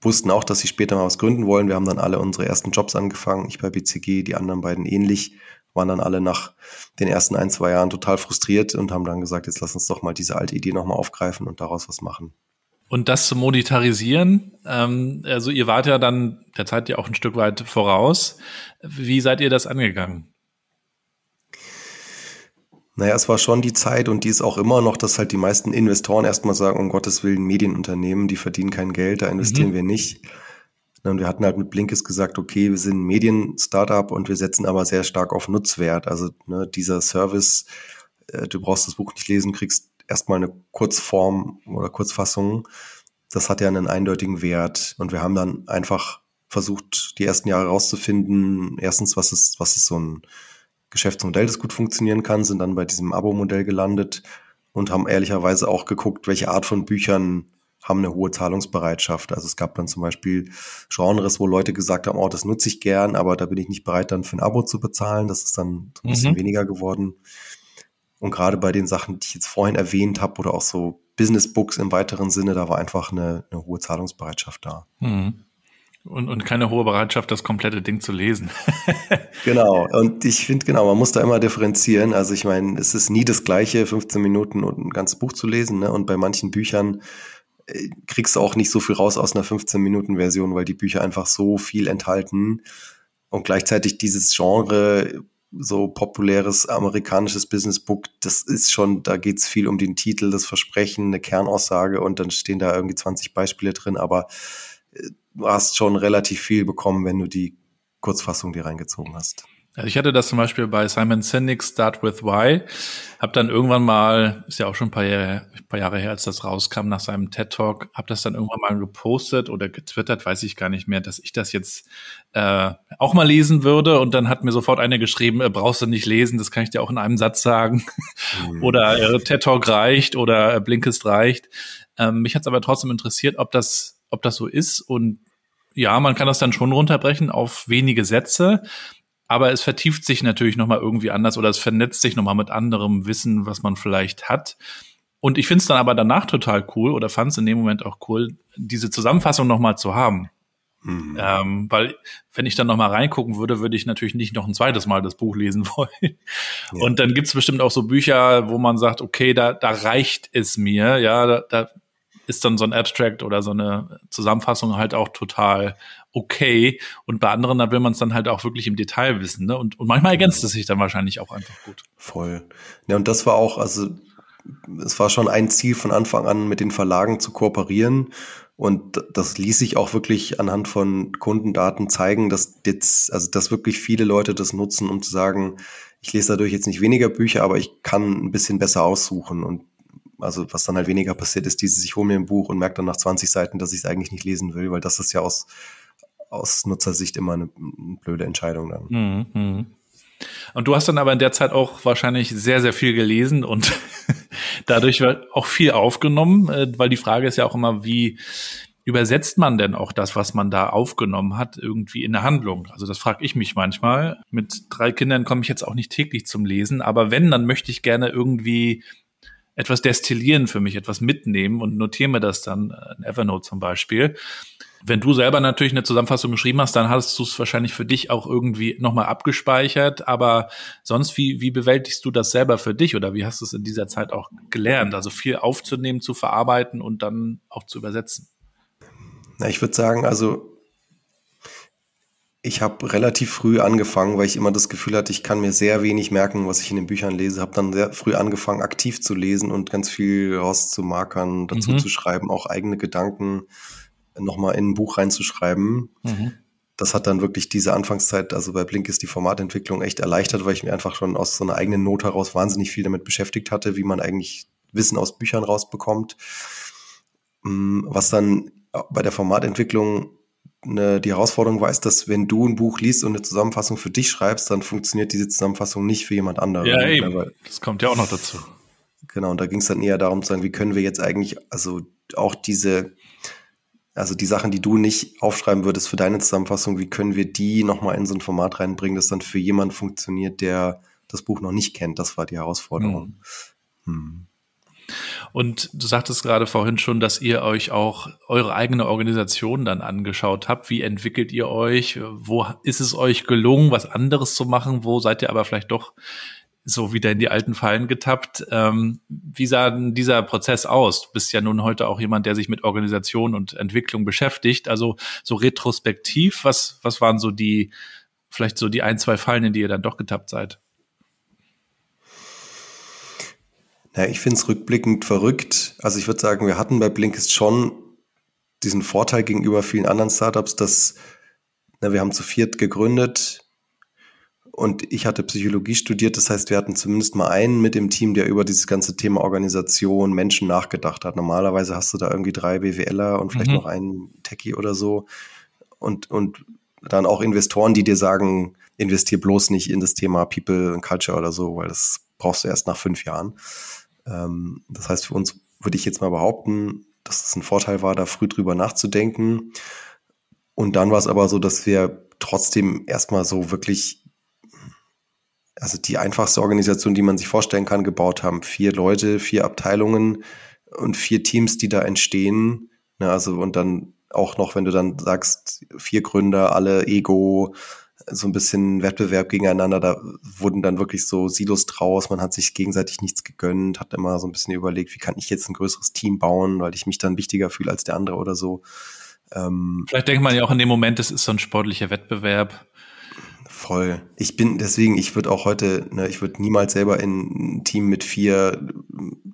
wussten auch, dass sie später mal was gründen wollen. Wir haben dann alle unsere ersten Jobs angefangen, ich bei BCG, die anderen beiden ähnlich, waren dann alle nach den ersten ein, zwei Jahren total frustriert und haben dann gesagt, jetzt lass uns doch mal diese alte Idee nochmal aufgreifen und daraus was machen. Und das zu monetarisieren, ähm, also ihr wart ja dann der Zeit ja auch ein Stück weit voraus. Wie seid ihr das angegangen? Naja, es war schon die Zeit und die ist auch immer noch, dass halt die meisten Investoren erstmal sagen, um Gottes Willen, Medienunternehmen, die verdienen kein Geld, da investieren Mhm. wir nicht. Und wir hatten halt mit Blinkist gesagt, okay, wir sind ein Medien-Startup und wir setzen aber sehr stark auf Nutzwert. Also ne, dieser Service, äh, du brauchst das Buch nicht lesen, kriegst erstmal eine Kurzform oder Kurzfassung. Das hat ja einen eindeutigen Wert. Und wir haben dann einfach versucht, die ersten Jahre rauszufinden, erstens, was ist, was ist so ein Geschäftsmodell, das gut funktionieren kann, sind dann bei diesem Abo-Modell gelandet und haben ehrlicherweise auch geguckt, welche Art von Büchern haben eine hohe Zahlungsbereitschaft. Also es gab dann zum Beispiel Genres, wo Leute gesagt haben, oh, das nutze ich gern, aber da bin ich nicht bereit, dann für ein Abo zu bezahlen. Das ist dann ein bisschen Mhm. weniger geworden. Und gerade bei den Sachen, die ich jetzt vorhin erwähnt habe, oder auch so Business Books im weiteren Sinne, da war einfach eine, eine hohe Zahlungsbereitschaft da. Mhm. Und, und keine hohe Bereitschaft, das komplette Ding zu lesen. Genau, und ich finde, genau, man muss da immer differenzieren. Also ich meine, es ist nie das gleiche, 15 Minuten und ein ganzes Buch zu lesen. Ne? Und bei manchen Büchern äh, kriegst du auch nicht so viel raus aus einer 15-Minuten-Version, weil die Bücher einfach so viel enthalten. Und gleichzeitig dieses Genre, so populäres amerikanisches Businessbook, das ist schon, da geht's viel um den Titel, das Versprechen, eine Kernaussage und dann stehen da irgendwie 20 Beispiele drin, aber du hast schon relativ viel bekommen, wenn du die Kurzfassung dir reingezogen hast. Also ich hatte das zum Beispiel bei Simon Sinek Start with Why. Hab dann irgendwann mal, ist ja auch schon ein paar Jahre, ein paar Jahre her, als das rauskam nach seinem TED Talk, hab das dann irgendwann mal gepostet oder getwittert, weiß ich gar nicht mehr, dass ich das jetzt äh, auch mal lesen würde. Und dann hat mir sofort einer geschrieben, äh, brauchst du nicht lesen, das kann ich dir auch in einem Satz sagen. oder äh, TED Talk reicht oder äh, Blinkist reicht. Ähm, mich hat's aber trotzdem interessiert, ob das, ob das so ist. Und ja, man kann das dann schon runterbrechen auf wenige Sätze aber es vertieft sich natürlich nochmal irgendwie anders oder es vernetzt sich nochmal mit anderem Wissen, was man vielleicht hat. Und ich finde es dann aber danach total cool oder fand es in dem Moment auch cool, diese Zusammenfassung nochmal zu haben. Mhm. Ähm, weil wenn ich dann nochmal reingucken würde, würde ich natürlich nicht noch ein zweites Mal das Buch lesen wollen. Ja. Und dann gibt's bestimmt auch so Bücher, wo man sagt, okay, da, da reicht es mir, ja, da, da ist dann so ein Abstract oder so eine Zusammenfassung halt auch total okay. Und bei anderen, da will man es dann halt auch wirklich im Detail wissen. Ne? Und, und manchmal ergänzt es sich dann wahrscheinlich auch einfach gut. Voll. Ja, und das war auch, also es war schon ein Ziel von Anfang an, mit den Verlagen zu kooperieren. Und das ließ sich auch wirklich anhand von Kundendaten zeigen, dass jetzt, also dass wirklich viele Leute das nutzen, um zu sagen, ich lese dadurch jetzt nicht weniger Bücher, aber ich kann ein bisschen besser aussuchen. Und also was dann halt weniger passiert ist, dieses, ich hole mir ein Buch und merke dann nach 20 Seiten, dass ich es eigentlich nicht lesen will, weil das ist ja aus, aus Nutzersicht immer eine, eine blöde Entscheidung dann. Mhm, mhm. Und du hast dann aber in der Zeit auch wahrscheinlich sehr, sehr viel gelesen und dadurch auch viel aufgenommen, äh, weil die Frage ist ja auch immer, wie übersetzt man denn auch das, was man da aufgenommen hat, irgendwie in eine Handlung? Also das frage ich mich manchmal. Mit drei Kindern komme ich jetzt auch nicht täglich zum Lesen, aber wenn, dann möchte ich gerne irgendwie etwas destillieren für mich, etwas mitnehmen und notiere mir das dann in Evernote zum Beispiel. Wenn du selber natürlich eine Zusammenfassung geschrieben hast, dann hast du es wahrscheinlich für dich auch irgendwie nochmal abgespeichert. Aber sonst, wie, wie bewältigst du das selber für dich oder wie hast du es in dieser Zeit auch gelernt? Also viel aufzunehmen, zu verarbeiten und dann auch zu übersetzen. Na, ich würde sagen, also ich habe relativ früh angefangen, weil ich immer das Gefühl hatte, ich kann mir sehr wenig merken, was ich in den Büchern lese. Habe dann sehr früh angefangen, aktiv zu lesen und ganz viel rauszumarkern, dazu Mhm. zu schreiben, auch eigene Gedanken nochmal in ein Buch reinzuschreiben. Mhm. das hat dann wirklich diese Anfangszeit, also bei Blink ist die Formatentwicklung echt erleichtert, weil ich mir einfach schon aus so einer eigenen Not heraus wahnsinnig viel damit beschäftigt hatte, wie man eigentlich Wissen aus Büchern rausbekommt. Mm, was dann bei der Formatentwicklung eine, die Herausforderung war, ist, dass wenn du ein Buch liest und eine Zusammenfassung für dich schreibst, dann funktioniert diese Zusammenfassung nicht für jemand anderen. Ja, eben. Aber, das kommt ja auch noch dazu. Genau, und da ging es dann eher darum zu sagen, wie können wir jetzt eigentlich, also auch diese also die Sachen, die du nicht aufschreiben würdest für deine Zusammenfassung, wie können wir die nochmal in so ein Format reinbringen, das dann für jemanden funktioniert, der das Buch noch nicht kennt? Das war die Herausforderung. Hm. Hm. Und du sagtest gerade vorhin schon, dass ihr euch auch eure eigene Organisation dann angeschaut habt. Wie entwickelt ihr euch? Wo ist es euch gelungen, was anderes zu machen? Wo seid ihr aber vielleicht doch so wieder in die alten Fallen getappt. Ähm, wie sah denn dieser Prozess aus? Du bist ja nun heute auch jemand, der sich mit Organisation und Entwicklung beschäftigt. Also so retrospektiv, was, was waren so die, vielleicht so die ein, zwei Fallen, in die ihr dann doch getappt seid? Ja, ich finde es rückblickend verrückt. Also ich würde sagen, wir hatten bei Blinkist schon diesen Vorteil gegenüber vielen anderen Startups, dass na, wir haben zu viert gegründet, und ich hatte Psychologie studiert, das heißt, wir hatten zumindest mal einen mit dem Team, der über dieses ganze Thema Organisation, Menschen nachgedacht hat. Normalerweise hast du da irgendwie drei BWLer und vielleicht mhm. noch einen Techie oder so. Und, und dann auch Investoren, die dir sagen, investier bloß nicht in das Thema People and Culture oder so, weil das brauchst du erst nach fünf Jahren. Ähm, das heißt, für uns würde ich jetzt mal behaupten, dass es ein Vorteil war, da früh drüber nachzudenken. Und dann war es aber so, dass wir trotzdem erstmal so wirklich also die einfachste Organisation, die man sich vorstellen kann, gebaut haben. Vier Leute, vier Abteilungen und vier Teams, die da entstehen. Ja, also und dann auch noch, wenn du dann sagst, vier Gründer, alle Ego, so ein bisschen Wettbewerb gegeneinander, da wurden dann wirklich so Silos draus, man hat sich gegenseitig nichts gegönnt, hat immer so ein bisschen überlegt, wie kann ich jetzt ein größeres Team bauen, weil ich mich dann wichtiger fühle als der andere oder so. Ähm, Vielleicht denkt man ja auch in dem Moment, es ist so ein sportlicher Wettbewerb Voll. Ich bin deswegen, ich würde auch heute, ne, ich würde niemals selber in ein Team mit vier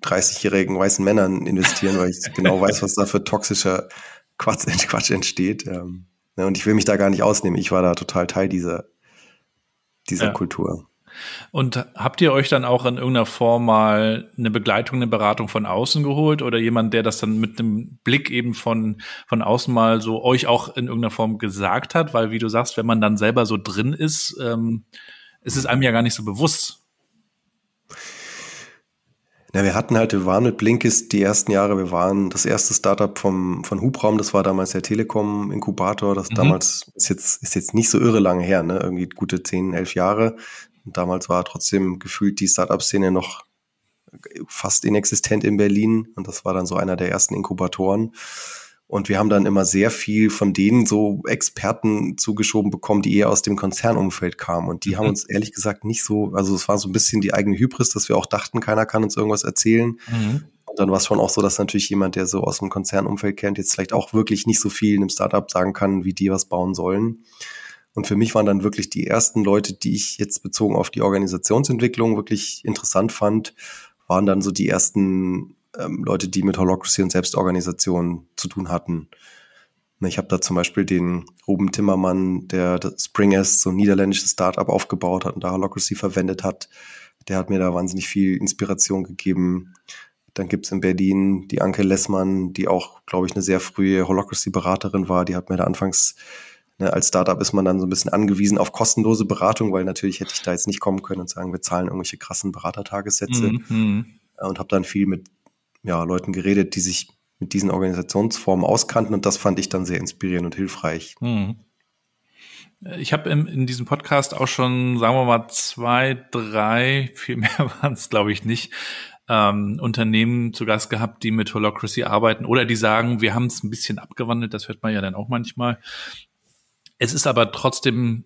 30-jährigen weißen Männern investieren, weil ich genau weiß, was da für toxischer Quatsch, Quatsch entsteht. Ähm, ne, und ich will mich da gar nicht ausnehmen. Ich war da total Teil dieser, dieser ja. Kultur. Und habt ihr euch dann auch in irgendeiner Form mal eine Begleitung, eine Beratung von außen geholt oder jemand, der das dann mit einem Blick eben von, von außen mal so euch auch in irgendeiner Form gesagt hat? Weil, wie du sagst, wenn man dann selber so drin ist, ähm, ist es einem ja gar nicht so bewusst. Ja, wir hatten halt, wir waren mit Blinkist die ersten Jahre, wir waren das erste Startup vom, von Hubraum, das war damals der Telekom-Inkubator, das mhm. damals ist jetzt, ist jetzt nicht so irre lange her, ne? Irgendwie gute zehn, elf Jahre. Und damals war trotzdem gefühlt die Startup-Szene noch fast inexistent in Berlin. Und das war dann so einer der ersten Inkubatoren. Und wir haben dann immer sehr viel von denen so Experten zugeschoben bekommen, die eher aus dem Konzernumfeld kamen. Und die mhm. haben uns ehrlich gesagt nicht so, also es war so ein bisschen die eigene Hybris, dass wir auch dachten, keiner kann uns irgendwas erzählen. Mhm. Und dann war es schon auch so, dass natürlich jemand, der so aus dem Konzernumfeld kennt, jetzt vielleicht auch wirklich nicht so viel in einem Startup sagen kann, wie die was bauen sollen. Und für mich waren dann wirklich die ersten Leute, die ich jetzt bezogen auf die Organisationsentwicklung wirklich interessant fand, waren dann so die ersten ähm, Leute, die mit Holocracy und Selbstorganisation zu tun hatten. Ich habe da zum Beispiel den Ruben Timmermann, der Spring S, so ein niederländisches Startup aufgebaut hat und da Holocracy verwendet hat. Der hat mir da wahnsinnig viel Inspiration gegeben. Dann gibt's in Berlin die Anke Lessmann, die auch, glaube ich, eine sehr frühe Holocracy-Beraterin war. Die hat mir da anfangs Ne, als Startup ist man dann so ein bisschen angewiesen auf kostenlose Beratung, weil natürlich hätte ich da jetzt nicht kommen können und sagen, wir zahlen irgendwelche krassen Beratertagessätze. Mhm. Und habe dann viel mit ja, Leuten geredet, die sich mit diesen Organisationsformen auskannten und das fand ich dann sehr inspirierend und hilfreich. Mhm. Ich habe in diesem Podcast auch schon, sagen wir mal, zwei, drei, viel mehr waren es, glaube ich, nicht, ähm, Unternehmen zu Gast gehabt, die mit Holocracy arbeiten oder die sagen, wir haben es ein bisschen abgewandelt, das hört man ja dann auch manchmal. Es ist aber trotzdem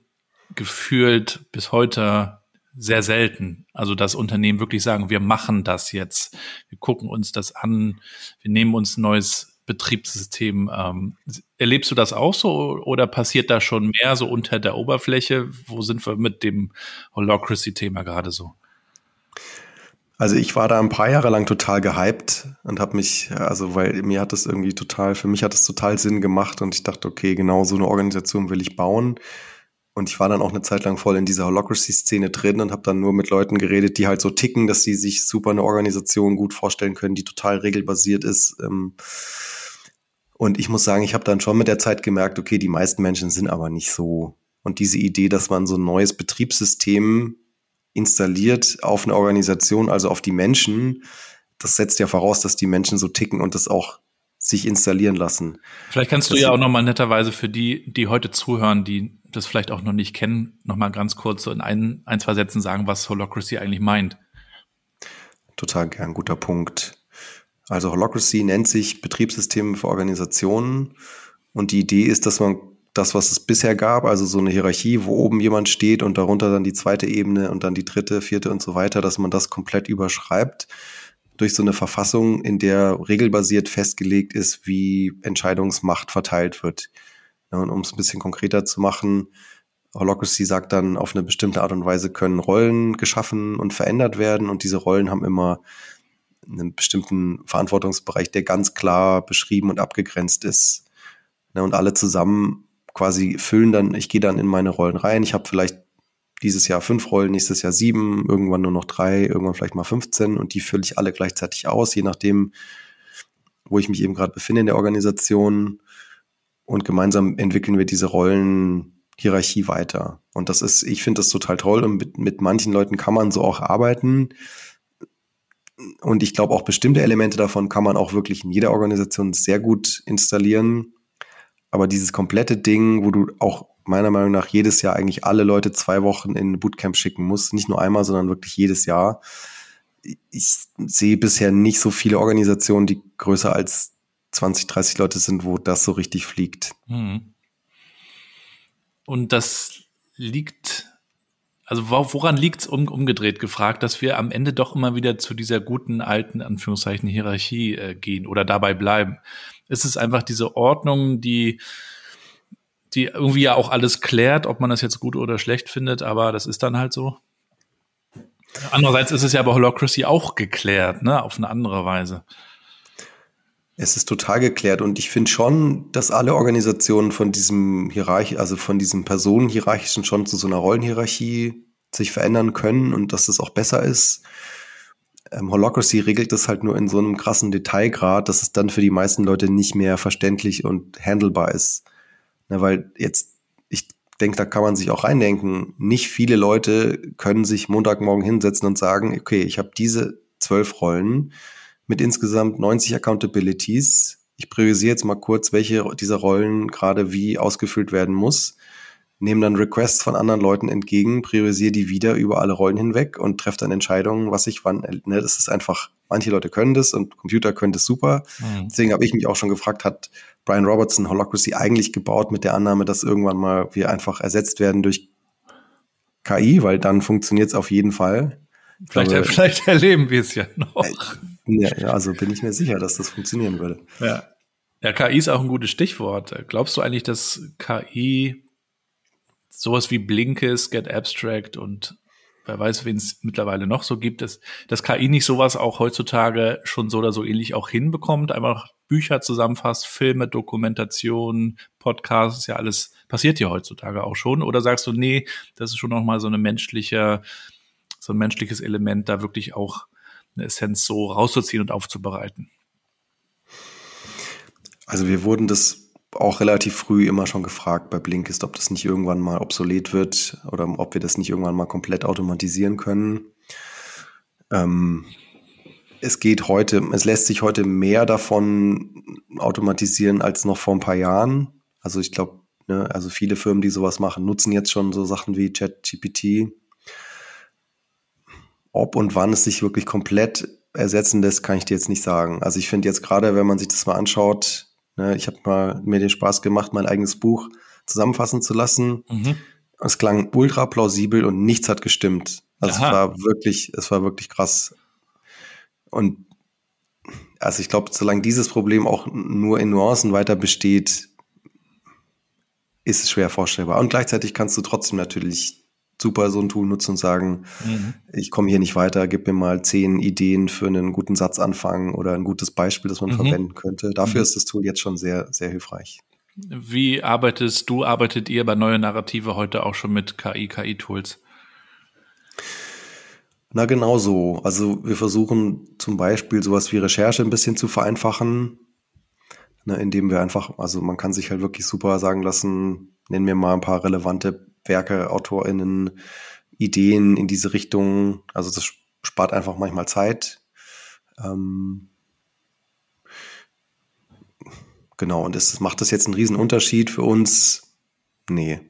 gefühlt bis heute sehr selten. Also, dass Unternehmen wirklich sagen, wir machen das jetzt. Wir gucken uns das an. Wir nehmen uns ein neues Betriebssystem. Ähm, erlebst du das auch so oder passiert da schon mehr so unter der Oberfläche? Wo sind wir mit dem Holocracy-Thema gerade so? Also ich war da ein paar Jahre lang total gehypt und habe mich, also weil mir hat das irgendwie total, für mich hat das total Sinn gemacht und ich dachte, okay, genau so eine Organisation will ich bauen. Und ich war dann auch eine Zeit lang voll in dieser Holocracy-Szene drin und habe dann nur mit Leuten geredet, die halt so ticken, dass sie sich super eine Organisation gut vorstellen können, die total regelbasiert ist. Ähm. Und ich muss sagen, ich habe dann schon mit der Zeit gemerkt, okay, die meisten Menschen sind aber nicht so. Und diese Idee, dass man so ein neues Betriebssystem installiert auf eine Organisation, also auf die Menschen, das setzt ja voraus, dass die Menschen so ticken und das auch sich installieren lassen. Vielleicht kannst du ja auch nochmal netterweise für die, die heute zuhören, die das vielleicht auch noch nicht kennen, nochmal ganz kurz so in ein, ein, zwei Sätzen sagen, was Holocracy eigentlich meint. Total gern, guter Punkt. Also Holocracy nennt sich Betriebssystem für Organisationen und die Idee ist, dass man das, was es bisher gab, also so eine Hierarchie, wo oben jemand steht und darunter dann die zweite Ebene und dann die dritte, vierte und so weiter, dass man das komplett überschreibt durch so eine Verfassung, in der regelbasiert festgelegt ist, wie Entscheidungsmacht verteilt wird. Und um es ein bisschen konkreter zu machen, Holocracy sagt dann, auf eine bestimmte Art und Weise können Rollen geschaffen und verändert werden und diese Rollen haben immer einen bestimmten Verantwortungsbereich, der ganz klar beschrieben und abgegrenzt ist. Ja, und alle zusammen quasi füllen dann, ich gehe dann in meine Rollen rein. Ich habe vielleicht dieses Jahr fünf Rollen, nächstes Jahr sieben, irgendwann nur noch drei, irgendwann vielleicht mal 15 und die fülle ich alle gleichzeitig aus, je nachdem, wo ich mich eben gerade befinde in der Organisation. Und gemeinsam entwickeln wir diese Rollenhierarchie weiter. Und das ist, ich finde das total toll und mit, mit manchen Leuten kann man so auch arbeiten. Und ich glaube auch bestimmte Elemente davon kann man auch wirklich in jeder Organisation sehr gut installieren. Aber dieses komplette Ding, wo du auch meiner Meinung nach jedes Jahr eigentlich alle Leute zwei Wochen in Bootcamp schicken musst, nicht nur einmal, sondern wirklich jedes Jahr. Ich sehe bisher nicht so viele Organisationen, die größer als 20, 30 Leute sind, wo das so richtig fliegt. Mhm. Und das liegt, also woran liegt es um, umgedreht gefragt, dass wir am Ende doch immer wieder zu dieser guten alten Anführungszeichen Hierarchie äh, gehen oder dabei bleiben? ist es einfach diese Ordnung, die die irgendwie ja auch alles klärt, ob man das jetzt gut oder schlecht findet, aber das ist dann halt so. Andererseits ist es ja bei Holocracy auch geklärt, ne, auf eine andere Weise. Es ist total geklärt und ich finde schon, dass alle Organisationen von diesem Hierarchie, also von diesem Personenhierarchischen schon zu so einer Rollenhierarchie sich verändern können und dass das auch besser ist ähm, Holocracy regelt das halt nur in so einem krassen Detailgrad, dass es dann für die meisten Leute nicht mehr verständlich und handelbar ist. Na, weil jetzt, ich denke, da kann man sich auch reindenken, nicht viele Leute können sich Montagmorgen hinsetzen und sagen, okay, ich habe diese zwölf Rollen mit insgesamt 90 Accountabilities. Ich priorisiere jetzt mal kurz, welche dieser Rollen gerade wie ausgefüllt werden muss nehme dann Requests von anderen Leuten entgegen, priorisiere die wieder über alle Rollen hinweg und treffe dann Entscheidungen, was ich wann, ne, das ist einfach, manche Leute können das und Computer können das super. Mhm. Deswegen habe ich mich auch schon gefragt, hat Brian Robertson Holocracy eigentlich gebaut mit der Annahme, dass irgendwann mal wir einfach ersetzt werden durch KI, weil dann funktioniert es auf jeden Fall. Vielleicht, glaube, vielleicht erleben wir es ja noch. Ja, also bin ich mir sicher, dass das funktionieren würde. Ja. Ja, KI ist auch ein gutes Stichwort. Glaubst du eigentlich, dass KI sowas wie Blinkes, Get Abstract und wer weiß, wen es mittlerweile noch so gibt, dass, dass KI nicht sowas auch heutzutage schon so oder so ähnlich auch hinbekommt, einfach Bücher zusammenfasst, Filme, Dokumentationen, Podcasts, ja alles passiert ja heutzutage auch schon. Oder sagst du, nee, das ist schon noch mal so eine menschliche, so ein menschliches Element, da wirklich auch eine Essenz so rauszuziehen und aufzubereiten? Also wir wurden das auch relativ früh immer schon gefragt bei Blinkist, ob das nicht irgendwann mal obsolet wird oder ob wir das nicht irgendwann mal komplett automatisieren können. Ähm, es geht heute, es lässt sich heute mehr davon automatisieren als noch vor ein paar Jahren. Also ich glaube, ne, also viele Firmen, die sowas machen, nutzen jetzt schon so Sachen wie ChatGPT. Ob und wann es sich wirklich komplett ersetzen lässt, kann ich dir jetzt nicht sagen. Also ich finde jetzt gerade, wenn man sich das mal anschaut, Ne, ich habe mal mir den Spaß gemacht, mein eigenes Buch zusammenfassen zu lassen. Mhm. Es klang ultra plausibel und nichts hat gestimmt. Also Aha. es war wirklich, es war wirklich krass. Und also ich glaube, solange dieses Problem auch nur in Nuancen weiter besteht, ist es schwer vorstellbar. Und gleichzeitig kannst du trotzdem natürlich super so ein Tool nutzen und sagen, mhm. ich komme hier nicht weiter, gib mir mal zehn Ideen für einen guten Satzanfang oder ein gutes Beispiel, das man mhm. verwenden könnte. Dafür mhm. ist das Tool jetzt schon sehr, sehr hilfreich. Wie arbeitest du, arbeitet ihr bei Neue Narrative heute auch schon mit KI, KI-Tools? Na genau so. Also wir versuchen zum Beispiel sowas wie Recherche ein bisschen zu vereinfachen, ne, indem wir einfach, also man kann sich halt wirklich super sagen lassen, nennen wir mal ein paar relevante Werke, AutorInnen, Ideen in diese Richtung. Also das spart einfach manchmal Zeit. Ähm, genau, und es macht das jetzt einen Unterschied für uns? Nee.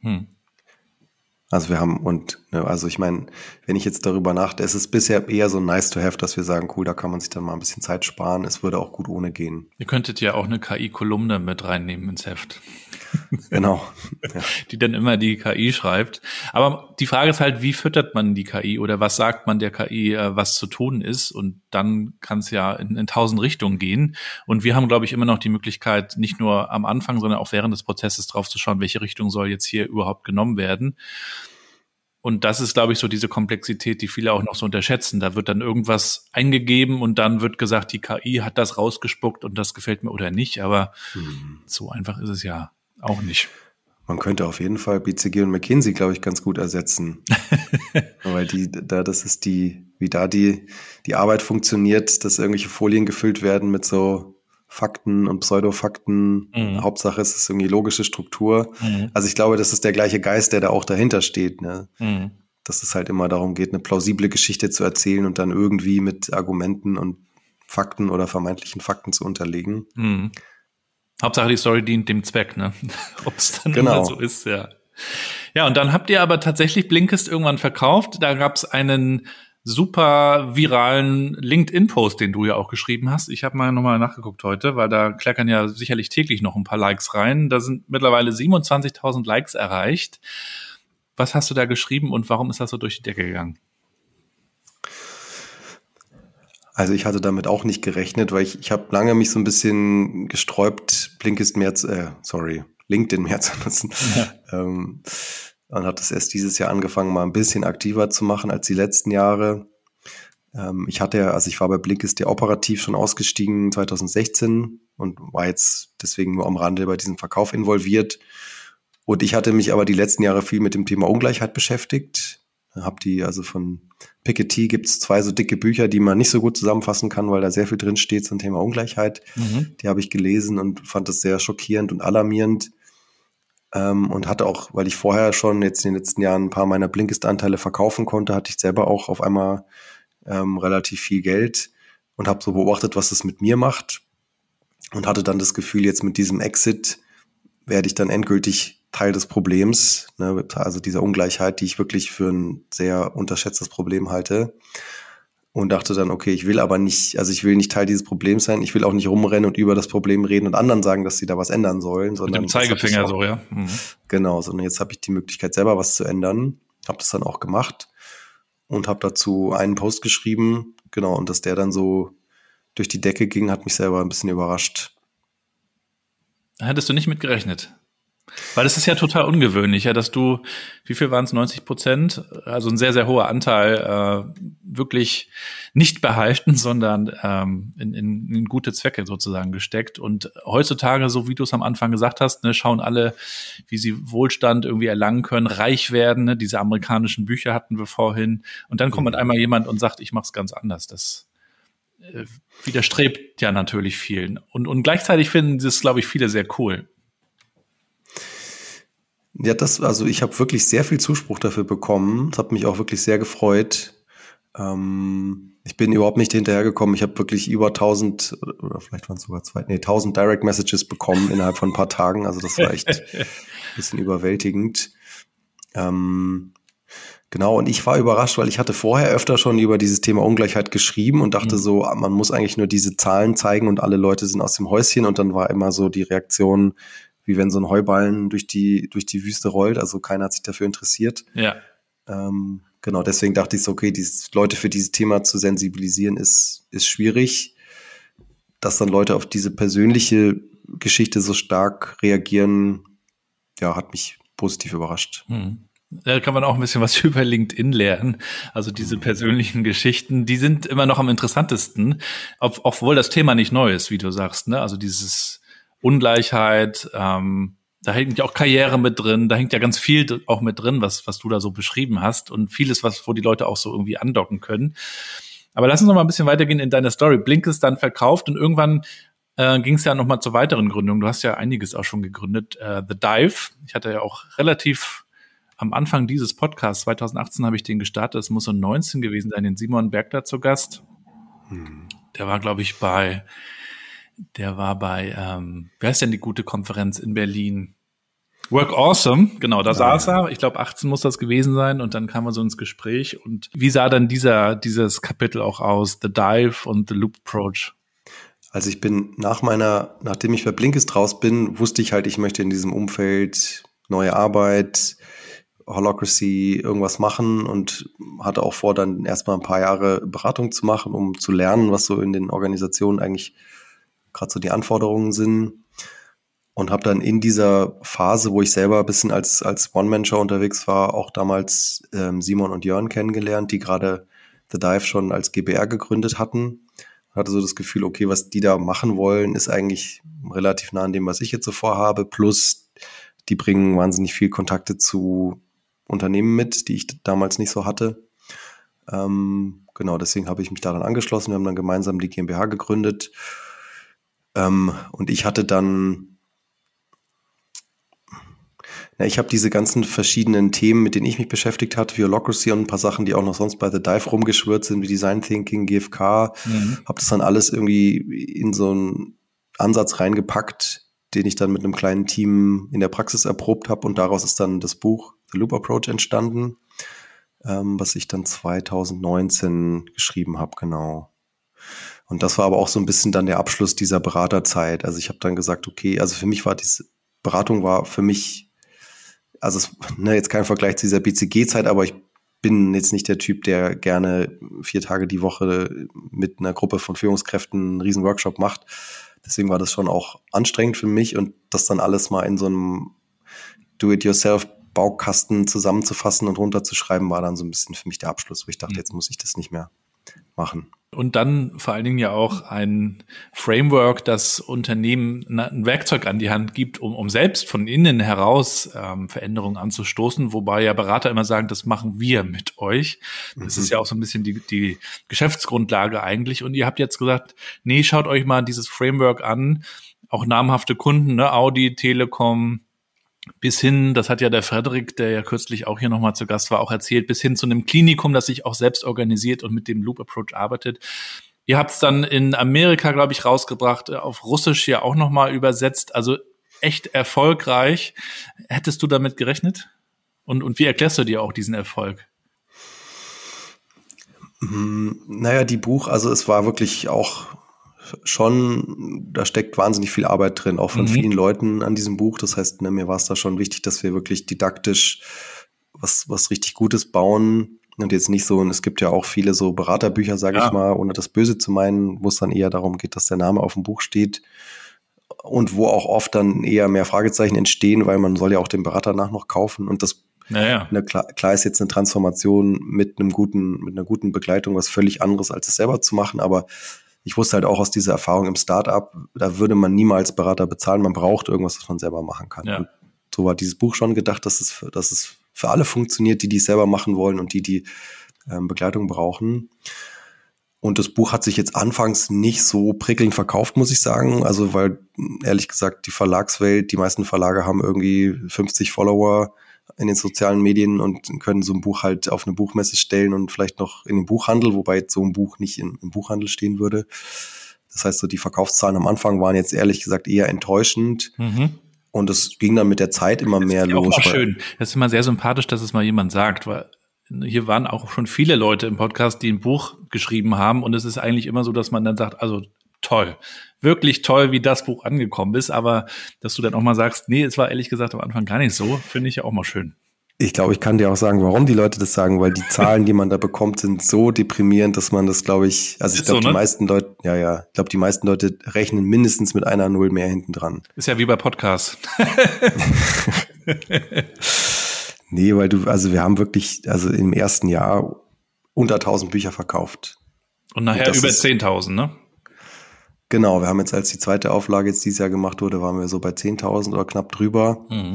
Hm. Also wir haben und ne, also ich meine, wenn ich jetzt darüber nachdenke, es ist bisher eher so nice to have, dass wir sagen, cool, da kann man sich dann mal ein bisschen Zeit sparen. Es würde auch gut ohne gehen. Ihr könntet ja auch eine KI-Kolumne mit reinnehmen ins Heft. Genau. Ja. Die dann immer die KI schreibt. Aber die Frage ist halt, wie füttert man die KI oder was sagt man der KI, äh, was zu tun ist? Und dann kann es ja in, in tausend Richtungen gehen. Und wir haben, glaube ich, immer noch die Möglichkeit, nicht nur am Anfang, sondern auch während des Prozesses drauf zu schauen, welche Richtung soll jetzt hier überhaupt genommen werden. Und das ist, glaube ich, so diese Komplexität, die viele auch noch so unterschätzen. Da wird dann irgendwas eingegeben und dann wird gesagt, die KI hat das rausgespuckt und das gefällt mir oder nicht. Aber hm. so einfach ist es ja auch nicht. Man könnte auf jeden Fall BCG und McKinsey, glaube ich, ganz gut ersetzen. Weil die, da, das ist die, wie da die, die Arbeit funktioniert, dass irgendwelche Folien gefüllt werden mit so Fakten und Pseudofakten. Mhm. Hauptsache es ist irgendwie logische Struktur. Mhm. Also ich glaube, das ist der gleiche Geist, der da auch dahinter steht. Ne? Mhm. Dass es halt immer darum geht, eine plausible Geschichte zu erzählen und dann irgendwie mit Argumenten und Fakten oder vermeintlichen Fakten zu unterlegen. Mhm. Hauptsache die Story dient dem Zweck, ne? Ob es dann genau. so ist, ja. Ja, und dann habt ihr aber tatsächlich Blinkist irgendwann verkauft. Da gab es einen super viralen LinkedIn-Post, den du ja auch geschrieben hast. Ich habe mal nochmal nachgeguckt heute, weil da kleckern ja sicherlich täglich noch ein paar Likes rein. Da sind mittlerweile 27.000 Likes erreicht. Was hast du da geschrieben und warum ist das so durch die Decke gegangen? Also ich hatte damit auch nicht gerechnet, weil ich, ich habe lange mich so ein bisschen gesträubt, Blinkist mehr zu, äh, sorry, LinkedIn mehr zu nutzen. Ja. Ähm, und hat das erst dieses Jahr angefangen, mal ein bisschen aktiver zu machen als die letzten Jahre. Ähm, ich hatte ja, also ich war bei Blinkist ja operativ schon ausgestiegen 2016 und war jetzt deswegen nur am Rande bei diesem Verkauf involviert. Und ich hatte mich aber die letzten Jahre viel mit dem Thema Ungleichheit beschäftigt. Hab die, also von Piketty gibt's zwei so dicke Bücher, die man nicht so gut zusammenfassen kann, weil da sehr viel drin steht zum Thema Ungleichheit. Mhm. Die habe ich gelesen und fand das sehr schockierend und alarmierend. Ähm, und hatte auch, weil ich vorher schon jetzt in den letzten Jahren ein paar meiner Blinkist-Anteile verkaufen konnte, hatte ich selber auch auf einmal ähm, relativ viel Geld und habe so beobachtet, was es mit mir macht und hatte dann das Gefühl, jetzt mit diesem Exit werde ich dann endgültig Teil des Problems, ne, also dieser Ungleichheit, die ich wirklich für ein sehr unterschätztes Problem halte und dachte dann, okay, ich will aber nicht, also ich will nicht Teil dieses Problems sein, ich will auch nicht rumrennen und über das Problem reden und anderen sagen, dass sie da was ändern sollen, sondern mit dem Zeigefinger so, ja. Mhm. Genau, sondern jetzt habe ich die Möglichkeit selber was zu ändern, habe das dann auch gemacht und habe dazu einen Post geschrieben, genau, und dass der dann so durch die Decke ging, hat mich selber ein bisschen überrascht. Hättest du nicht mit gerechnet? Weil es ist ja total ungewöhnlich, ja, dass du, wie viel waren es, 90 Prozent, also ein sehr, sehr hoher Anteil, äh, wirklich nicht behalten, sondern ähm, in, in, in gute Zwecke sozusagen gesteckt. Und heutzutage, so wie du es am Anfang gesagt hast, ne, schauen alle, wie sie Wohlstand irgendwie erlangen können, reich werden. Ne? Diese amerikanischen Bücher hatten wir vorhin. Und dann kommt mhm. einmal jemand und sagt, ich mache es ganz anders. Das äh, widerstrebt ja natürlich vielen. Und, und gleichzeitig finden das, glaube ich, viele sehr cool. Ja, das, also ich habe wirklich sehr viel Zuspruch dafür bekommen. Das hat mich auch wirklich sehr gefreut. Ähm, ich bin überhaupt nicht hinterhergekommen. Ich habe wirklich über 1000 oder vielleicht waren es sogar zwei, nee, 1000 Direct Messages bekommen innerhalb von ein paar Tagen. Also das war echt ein bisschen überwältigend. Ähm, genau, und ich war überrascht, weil ich hatte vorher öfter schon über dieses Thema Ungleichheit geschrieben und dachte mhm. so, man muss eigentlich nur diese Zahlen zeigen und alle Leute sind aus dem Häuschen und dann war immer so die Reaktion, wie wenn so ein Heuballen durch die, durch die Wüste rollt. Also keiner hat sich dafür interessiert. Ja. Ähm, genau, deswegen dachte ich so, okay, die Leute für dieses Thema zu sensibilisieren ist, ist schwierig. Dass dann Leute auf diese persönliche Geschichte so stark reagieren, ja, hat mich positiv überrascht. Hm. Da kann man auch ein bisschen was über LinkedIn lernen. Also diese persönlichen Geschichten, die sind immer noch am interessantesten, obwohl das Thema nicht neu ist, wie du sagst. Ne? Also dieses Ungleichheit, ähm, da hängt ja auch Karriere mit drin, da hängt ja ganz viel auch mit drin, was, was du da so beschrieben hast und vieles, was, wo die Leute auch so irgendwie andocken können. Aber lass uns noch mal ein bisschen weitergehen in deiner Story. Blink ist dann verkauft und irgendwann äh, ging es ja noch mal zur weiteren Gründung. Du hast ja einiges auch schon gegründet. Äh, The Dive. Ich hatte ja auch relativ am Anfang dieses Podcasts, 2018 habe ich den gestartet, es muss so 19 gewesen sein, den Simon Berg da zu Gast. Hm. Der war, glaube ich, bei, der war bei, ähm, wer ist denn die gute Konferenz in Berlin? Work Awesome, genau, da ja. saß er. Ich glaube, 18 muss das gewesen sein und dann kam er so ins Gespräch. Und wie sah dann dieser, dieses Kapitel auch aus? The Dive und The Loop Approach? Also ich bin nach meiner, nachdem ich bei Blinkist raus bin, wusste ich halt, ich möchte in diesem Umfeld neue Arbeit, Holocracy irgendwas machen und hatte auch vor, dann erstmal ein paar Jahre Beratung zu machen, um zu lernen, was so in den Organisationen eigentlich gerade so die Anforderungen sind. Und habe dann in dieser Phase, wo ich selber ein bisschen als, als One-Man-Show unterwegs war, auch damals ähm, Simon und Jörn kennengelernt, die gerade The Dive schon als GBR gegründet hatten. Hatte so das Gefühl, okay, was die da machen wollen, ist eigentlich relativ nah an dem, was ich jetzt so vorhabe. Plus, die bringen wahnsinnig viel Kontakte zu Unternehmen mit, die ich damals nicht so hatte. Ähm, genau, deswegen habe ich mich da dann angeschlossen. Wir haben dann gemeinsam die GmbH gegründet. Ähm, und ich hatte dann, na, ich habe diese ganzen verschiedenen Themen, mit denen ich mich beschäftigt hatte, wie Holocracy und ein paar Sachen, die auch noch sonst bei The Dive rumgeschwirrt sind, wie Design Thinking, GFK, mhm. habe das dann alles irgendwie in so einen Ansatz reingepackt, den ich dann mit einem kleinen Team in der Praxis erprobt habe und daraus ist dann das Buch The Loop Approach entstanden, ähm, was ich dann 2019 geschrieben habe, genau. Und das war aber auch so ein bisschen dann der Abschluss dieser Beraterzeit. Also ich habe dann gesagt, okay, also für mich war diese Beratung war für mich, also es, ne, jetzt kein Vergleich zu dieser BCG-Zeit, aber ich bin jetzt nicht der Typ, der gerne vier Tage die Woche mit einer Gruppe von Führungskräften einen riesen Workshop macht. Deswegen war das schon auch anstrengend für mich und das dann alles mal in so einem Do-it-yourself Baukasten zusammenzufassen und runterzuschreiben, war dann so ein bisschen für mich der Abschluss, wo ich dachte, mhm. jetzt muss ich das nicht mehr machen. Und dann vor allen Dingen ja auch ein Framework, das Unternehmen ein Werkzeug an die Hand gibt, um, um selbst von innen heraus ähm, Veränderungen anzustoßen, wobei ja Berater immer sagen, das machen wir mit euch. Das mhm. ist ja auch so ein bisschen die, die Geschäftsgrundlage eigentlich. Und ihr habt jetzt gesagt, nee, schaut euch mal dieses Framework an. Auch namhafte Kunden, ne, Audi, Telekom, bis hin, das hat ja der Frederik, der ja kürzlich auch hier nochmal zu Gast war, auch erzählt, bis hin zu einem Klinikum, das sich auch selbst organisiert und mit dem Loop Approach arbeitet. Ihr habt es dann in Amerika, glaube ich, rausgebracht, äh, auf Russisch ja auch nochmal übersetzt. Also echt erfolgreich. Hättest du damit gerechnet? Und, und wie erklärst du dir auch diesen Erfolg? Hm, naja, die Buch, also es war wirklich auch schon, da steckt wahnsinnig viel Arbeit drin, auch von mhm. vielen Leuten an diesem Buch. Das heißt, ne, mir war es da schon wichtig, dass wir wirklich didaktisch was, was richtig Gutes bauen. Und jetzt nicht so, und es gibt ja auch viele so Beraterbücher, sage ja. ich mal, ohne das Böse zu meinen, wo es dann eher darum geht, dass der Name auf dem Buch steht. Und wo auch oft dann eher mehr Fragezeichen entstehen, weil man soll ja auch den Berater nach noch kaufen. Und das naja. Ne, klar, klar ist jetzt eine Transformation mit einem guten, mit einer guten Begleitung was völlig anderes, als es selber zu machen, aber ich wusste halt auch aus dieser Erfahrung im Startup, da würde man niemals Berater bezahlen. Man braucht irgendwas, was man selber machen kann. Ja. So war dieses Buch schon gedacht, dass es, für, dass es für alle funktioniert, die die selber machen wollen und die die ähm, Begleitung brauchen. Und das Buch hat sich jetzt anfangs nicht so prickelnd verkauft, muss ich sagen. Also, weil ehrlich gesagt, die Verlagswelt, die meisten Verlage haben irgendwie 50 Follower in den sozialen Medien und können so ein Buch halt auf eine Buchmesse stellen und vielleicht noch in den Buchhandel, wobei so ein Buch nicht im, im Buchhandel stehen würde. Das heißt, so die Verkaufszahlen am Anfang waren jetzt ehrlich gesagt eher enttäuschend. Mhm. Und es ging dann mit der Zeit immer das mehr ist los. Auch schön. Das ist immer sehr sympathisch, dass es mal jemand sagt, weil hier waren auch schon viele Leute im Podcast, die ein Buch geschrieben haben. Und es ist eigentlich immer so, dass man dann sagt, also toll. Wirklich toll, wie das Buch angekommen ist. Aber dass du dann auch mal sagst, nee, es war ehrlich gesagt am Anfang gar nicht so, finde ich ja auch mal schön. Ich glaube, ich kann dir auch sagen, warum die Leute das sagen, weil die Zahlen, die man da bekommt, sind so deprimierend, dass man das, glaube ich, also ich glaube, so, ne? die meisten Leute, ja, ja, ich glaube, die meisten Leute rechnen mindestens mit einer Null mehr hinten dran. Ist ja wie bei Podcasts. Nee, weil du, also wir haben wirklich, also im ersten Jahr unter 1000 Bücher verkauft. Und nachher und über 10.000, ne? Genau, wir haben jetzt, als die zweite Auflage jetzt dieses Jahr gemacht wurde, waren wir so bei 10.000 oder knapp drüber. Mhm.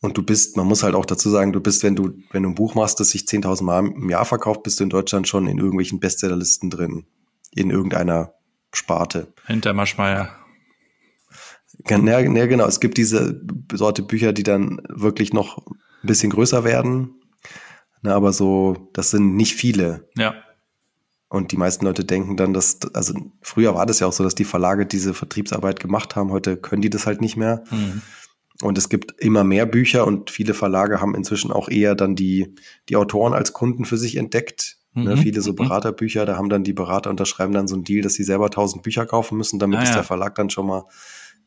Und du bist, man muss halt auch dazu sagen, du bist, wenn du, wenn du ein Buch machst, das sich 10.000 Mal im Jahr verkauft, bist du in Deutschland schon in irgendwelchen Bestsellerlisten drin. In irgendeiner Sparte. Hinter Maschmeyer. Ja, ja, genau. Es gibt diese Sorte Bücher, die dann wirklich noch ein bisschen größer werden. Na, aber so, das sind nicht viele. Ja. Und die meisten Leute denken dann, dass, also früher war das ja auch so, dass die Verlage diese Vertriebsarbeit gemacht haben. Heute können die das halt nicht mehr. Mhm. Und es gibt immer mehr Bücher und viele Verlage haben inzwischen auch eher dann die, die Autoren als Kunden für sich entdeckt. Ne, mhm. Ne, viele so mhm. Beraterbücher, da haben dann die Berater unterschreiben dann so einen Deal, dass sie selber tausend Bücher kaufen müssen, damit ah, ist ja. der Verlag dann schon mal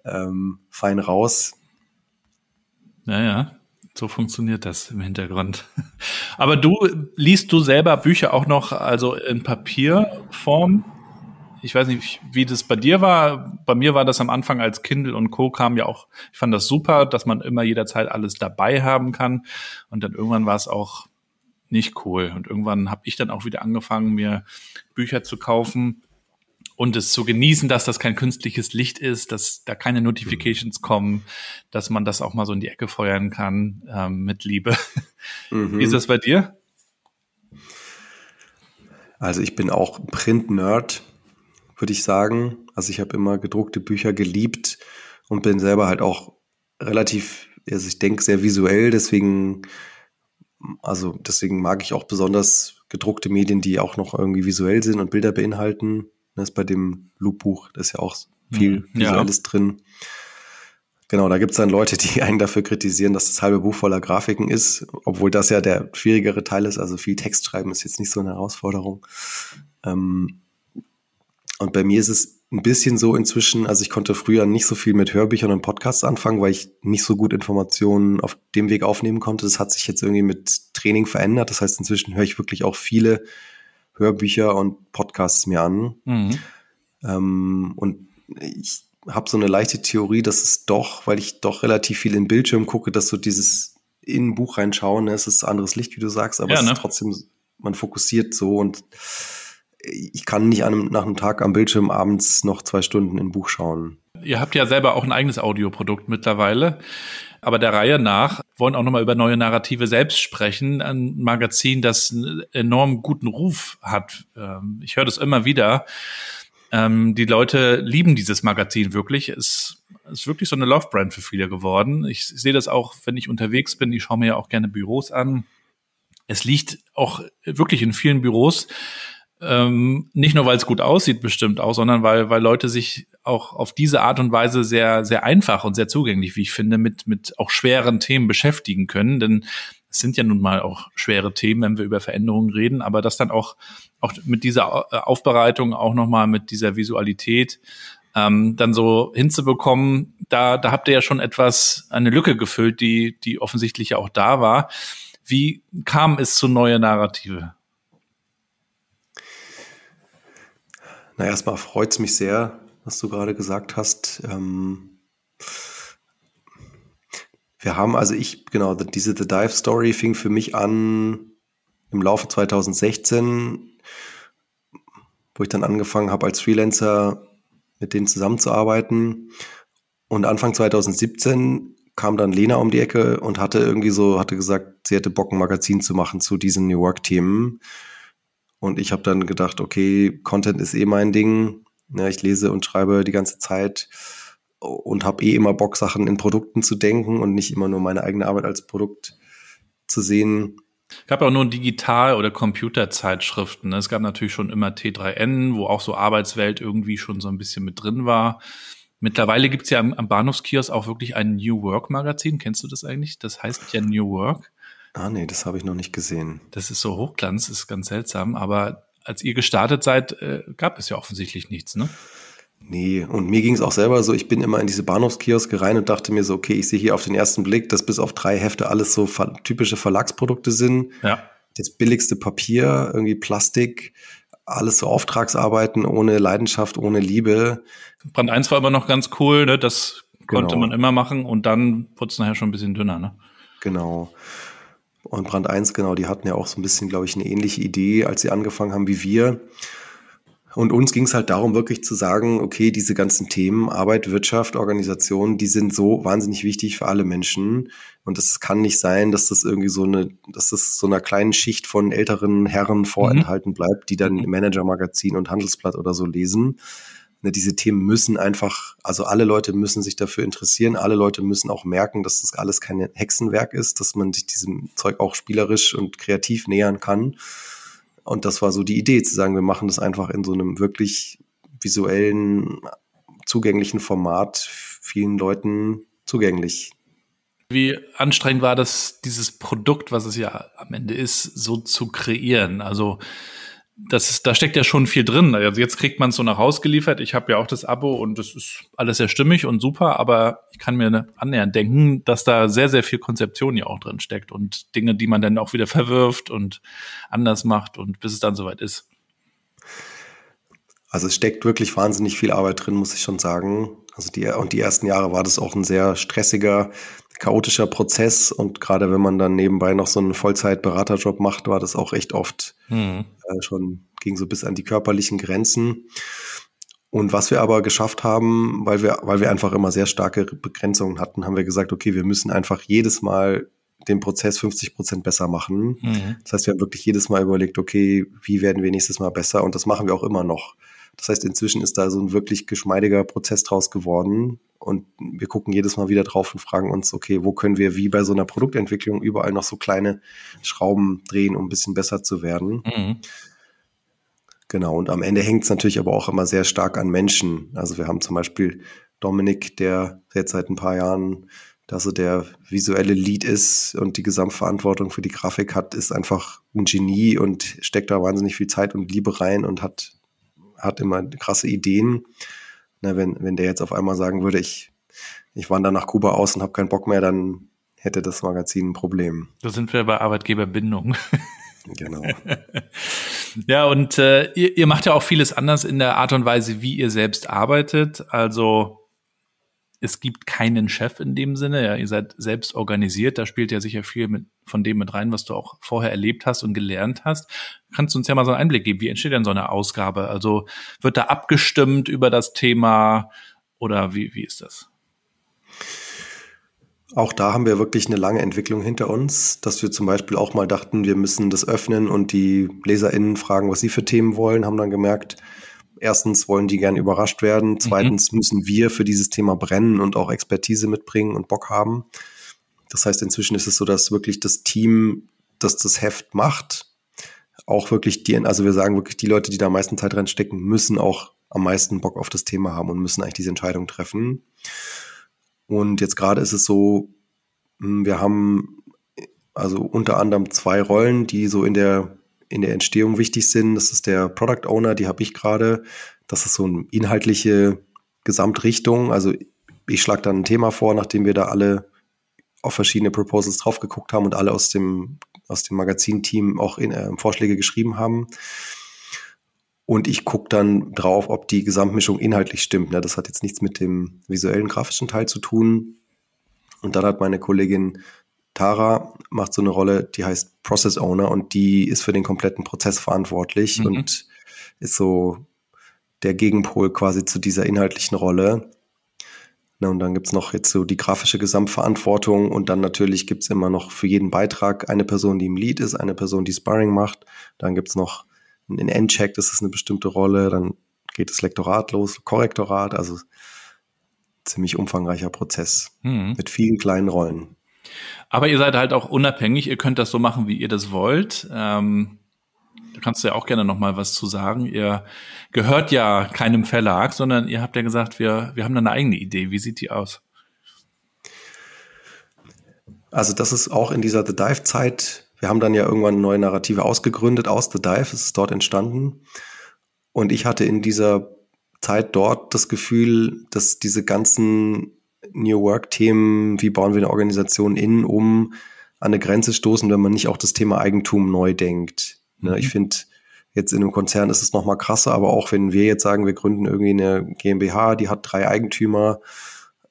ähm, fein raus. Ja, ja. So funktioniert das im Hintergrund. Aber du liest du selber Bücher auch noch also in Papierform? Ich weiß nicht, wie das bei dir war. Bei mir war das am Anfang als Kindle und Co. kam ja auch, ich fand das super, dass man immer jederzeit alles dabei haben kann. Und dann irgendwann war es auch nicht cool. Und irgendwann habe ich dann auch wieder angefangen, mir Bücher zu kaufen und es zu genießen, dass das kein künstliches Licht ist, dass da keine Notifications mhm. kommen, dass man das auch mal so in die Ecke feuern kann ähm, mit Liebe. Mhm. Wie ist das bei dir? Also ich bin auch Print-Nerd, würde ich sagen. Also ich habe immer gedruckte Bücher geliebt und bin selber halt auch relativ, also ich denke sehr visuell, deswegen, also deswegen mag ich auch besonders gedruckte Medien, die auch noch irgendwie visuell sind und Bilder beinhalten. Das ist bei dem Loop-Buch, da ist ja auch viel mhm. Visuelles ja. drin. Genau, da gibt es dann Leute, die einen dafür kritisieren, dass das halbe Buch voller Grafiken ist, obwohl das ja der schwierigere Teil ist. Also viel Text schreiben ist jetzt nicht so eine Herausforderung. Ähm, und bei mir ist es ein bisschen so inzwischen, also ich konnte früher nicht so viel mit Hörbüchern und Podcasts anfangen, weil ich nicht so gut Informationen auf dem Weg aufnehmen konnte. Das hat sich jetzt irgendwie mit Training verändert. Das heißt, inzwischen höre ich wirklich auch viele Hörbücher und Podcasts mir an. Mhm. Ähm, und ich habe so eine leichte Theorie, dass es doch, weil ich doch relativ viel in Bildschirm gucke, dass so dieses in ein Buch reinschauen, ne, es ist anderes Licht, wie du sagst, aber ja, es ne? ist trotzdem, man fokussiert so und ich kann nicht einem, nach einem Tag am Bildschirm abends noch zwei Stunden in ein Buch schauen. Ihr habt ja selber auch ein eigenes Audioprodukt mittlerweile. Aber der Reihe nach wollen auch nochmal über neue Narrative selbst sprechen. Ein Magazin, das einen enorm guten Ruf hat. Ähm, ich höre das immer wieder. Ähm, die Leute lieben dieses Magazin wirklich. Es ist wirklich so eine Love-Brand für viele geworden. Ich sehe das auch, wenn ich unterwegs bin. Ich schaue mir ja auch gerne Büros an. Es liegt auch wirklich in vielen Büros ähm, nicht nur, weil es gut aussieht, bestimmt auch, sondern weil, weil Leute sich auch auf diese Art und Weise sehr, sehr einfach und sehr zugänglich, wie ich finde, mit, mit auch schweren Themen beschäftigen können. Denn es sind ja nun mal auch schwere Themen, wenn wir über Veränderungen reden, aber das dann auch, auch mit dieser äh, Aufbereitung, auch nochmal mit dieser Visualität, ähm, dann so hinzubekommen, da, da habt ihr ja schon etwas, eine Lücke gefüllt, die, die offensichtlich ja auch da war. Wie kam es zu neue Narrative? Na, erstmal freut es mich sehr, was du gerade gesagt hast. Ähm, wir haben, also ich, genau, diese The Dive Story fing für mich an im Laufe 2016, wo ich dann angefangen habe, als Freelancer mit denen zusammenzuarbeiten. Und Anfang 2017 kam dann Lena um die Ecke und hatte irgendwie so, hatte gesagt, sie hätte Bock, ein Magazin zu machen zu diesen New Work-Themen. Und ich habe dann gedacht, okay, Content ist eh mein Ding. Ja, ich lese und schreibe die ganze Zeit und habe eh immer Bock, Sachen in Produkten zu denken und nicht immer nur meine eigene Arbeit als Produkt zu sehen. Es gab auch nur Digital- oder Computerzeitschriften. Es gab natürlich schon immer T3N, wo auch so Arbeitswelt irgendwie schon so ein bisschen mit drin war. Mittlerweile gibt's ja am, am Bahnhofskiosk auch wirklich ein New Work Magazin. Kennst du das eigentlich? Das heißt ja New Work. Ah, nee, das habe ich noch nicht gesehen. Das ist so Hochglanz, ist ganz seltsam. Aber als ihr gestartet seid, äh, gab es ja offensichtlich nichts, ne? Nee, und mir ging es auch selber so, ich bin immer in diese Bahnhofskioske rein und dachte mir so, okay, ich sehe hier auf den ersten Blick, dass bis auf drei Hefte alles so ver typische Verlagsprodukte sind. Ja. Das billigste Papier, irgendwie Plastik, alles so Auftragsarbeiten ohne Leidenschaft, ohne Liebe. Brand 1 war aber noch ganz cool, ne? das konnte genau. man immer machen und dann wurde es nachher schon ein bisschen dünner. Ne? Genau. Und Brand 1, genau, die hatten ja auch so ein bisschen, glaube ich, eine ähnliche Idee, als sie angefangen haben wie wir. Und uns ging es halt darum, wirklich zu sagen, okay, diese ganzen Themen, Arbeit, Wirtschaft, Organisation, die sind so wahnsinnig wichtig für alle Menschen. Und es kann nicht sein, dass das irgendwie so eine, dass das so einer kleinen Schicht von älteren Herren vorenthalten mhm. bleibt, die dann mhm. Manager-Magazin und Handelsblatt oder so lesen. Ne, diese Themen müssen einfach, also alle Leute müssen sich dafür interessieren, alle Leute müssen auch merken, dass das alles kein Hexenwerk ist, dass man sich diesem Zeug auch spielerisch und kreativ nähern kann. Und das war so die Idee, zu sagen, wir machen das einfach in so einem wirklich visuellen, zugänglichen Format vielen Leuten zugänglich. Wie anstrengend war das, dieses Produkt, was es ja am Ende ist, so zu kreieren? Also das ist, da steckt ja schon viel drin. Also jetzt kriegt man es so nach Hause geliefert. Ich habe ja auch das Abo und das ist alles sehr stimmig und super, aber ich kann mir annähernd denken, dass da sehr, sehr viel Konzeption ja auch drin steckt und Dinge, die man dann auch wieder verwirft und anders macht und bis es dann soweit ist. Also es steckt wirklich wahnsinnig viel Arbeit drin, muss ich schon sagen. Also die, und die ersten Jahre war das auch ein sehr stressiger, chaotischer Prozess. Und gerade wenn man dann nebenbei noch so einen Vollzeit-Beraterjob macht, war das auch echt oft mhm. äh, schon, ging so bis an die körperlichen Grenzen. Und was wir aber geschafft haben, weil wir, weil wir einfach immer sehr starke Begrenzungen hatten, haben wir gesagt, okay, wir müssen einfach jedes Mal den Prozess 50 Prozent besser machen. Mhm. Das heißt, wir haben wirklich jedes Mal überlegt, okay, wie werden wir nächstes Mal besser? Und das machen wir auch immer noch. Das heißt, inzwischen ist da so ein wirklich geschmeidiger Prozess draus geworden. Und wir gucken jedes Mal wieder drauf und fragen uns, okay, wo können wir wie bei so einer Produktentwicklung überall noch so kleine Schrauben drehen, um ein bisschen besser zu werden. Mhm. Genau, und am Ende hängt es natürlich aber auch immer sehr stark an Menschen. Also wir haben zum Beispiel Dominik, der jetzt seit ein paar Jahren da so der visuelle Lead ist und die Gesamtverantwortung für die Grafik hat, ist einfach ein Genie und steckt da wahnsinnig viel Zeit und Liebe rein und hat hat immer krasse Ideen. Na, wenn, wenn der jetzt auf einmal sagen würde, ich, ich wandere nach Kuba aus und habe keinen Bock mehr, dann hätte das Magazin ein Problem. Da sind wir bei Arbeitgeberbindung. Genau. ja, und äh, ihr, ihr macht ja auch vieles anders in der Art und Weise, wie ihr selbst arbeitet. Also es gibt keinen Chef in dem Sinne. Ja, ihr seid selbst organisiert. Da spielt ja sicher viel mit, von dem mit rein, was du auch vorher erlebt hast und gelernt hast. Kannst du uns ja mal so einen Einblick geben? Wie entsteht denn so eine Ausgabe? Also wird da abgestimmt über das Thema oder wie, wie ist das? Auch da haben wir wirklich eine lange Entwicklung hinter uns, dass wir zum Beispiel auch mal dachten, wir müssen das öffnen und die LeserInnen fragen, was sie für Themen wollen, haben dann gemerkt, erstens wollen die gern überrascht werden, mhm. zweitens mhm. müssen wir für dieses Thema brennen und auch Expertise mitbringen und Bock haben. Das heißt, inzwischen ist es so, dass wirklich das Team, das das Heft macht, auch wirklich die, also wir sagen wirklich, die Leute, die da am meisten Zeit reinstecken, müssen auch am meisten Bock auf das Thema haben und müssen eigentlich diese Entscheidung treffen. Und jetzt gerade ist es so, hm, wir haben also unter anderem zwei Rollen, die so in der in der Entstehung wichtig sind. Das ist der Product Owner, die habe ich gerade. Das ist so eine inhaltliche Gesamtrichtung. Also ich schlage dann ein Thema vor, nachdem wir da alle auf verschiedene Proposals drauf geguckt haben und alle aus dem, aus dem Magazin-Team auch in, äh, Vorschläge geschrieben haben. Und ich gucke dann drauf, ob die Gesamtmischung inhaltlich stimmt. Ne? Das hat jetzt nichts mit dem visuellen, grafischen Teil zu tun. Und dann hat meine Kollegin Tara macht so eine Rolle, die heißt Process Owner und die ist für den kompletten Prozess verantwortlich mhm. und ist so der Gegenpol quasi zu dieser inhaltlichen Rolle. Na, und dann gibt's noch jetzt so die grafische Gesamtverantwortung und dann natürlich gibt's immer noch für jeden Beitrag eine Person, die im Lead ist, eine Person, die Sparring macht. Dann gibt's noch einen Endcheck, das ist eine bestimmte Rolle. Dann geht das Lektorat los, Korrektorat, also ziemlich umfangreicher Prozess mhm. mit vielen kleinen Rollen. Aber ihr seid halt auch unabhängig, ihr könnt das so machen, wie ihr das wollt. Ähm, da kannst du ja auch gerne noch mal was zu sagen. Ihr gehört ja keinem Verlag, sondern ihr habt ja gesagt, wir, wir haben da eine eigene Idee. Wie sieht die aus? Also das ist auch in dieser The Dive-Zeit. Wir haben dann ja irgendwann neue Narrative ausgegründet aus The Dive. Es ist dort entstanden. Und ich hatte in dieser Zeit dort das Gefühl, dass diese ganzen New Work-Themen, wie bauen wir eine Organisation in, um an eine Grenze stoßen, wenn man nicht auch das Thema Eigentum neu denkt. Ne, mhm. Ich finde, jetzt in einem Konzern ist es noch mal krasser, aber auch wenn wir jetzt sagen, wir gründen irgendwie eine GmbH, die hat drei Eigentümer,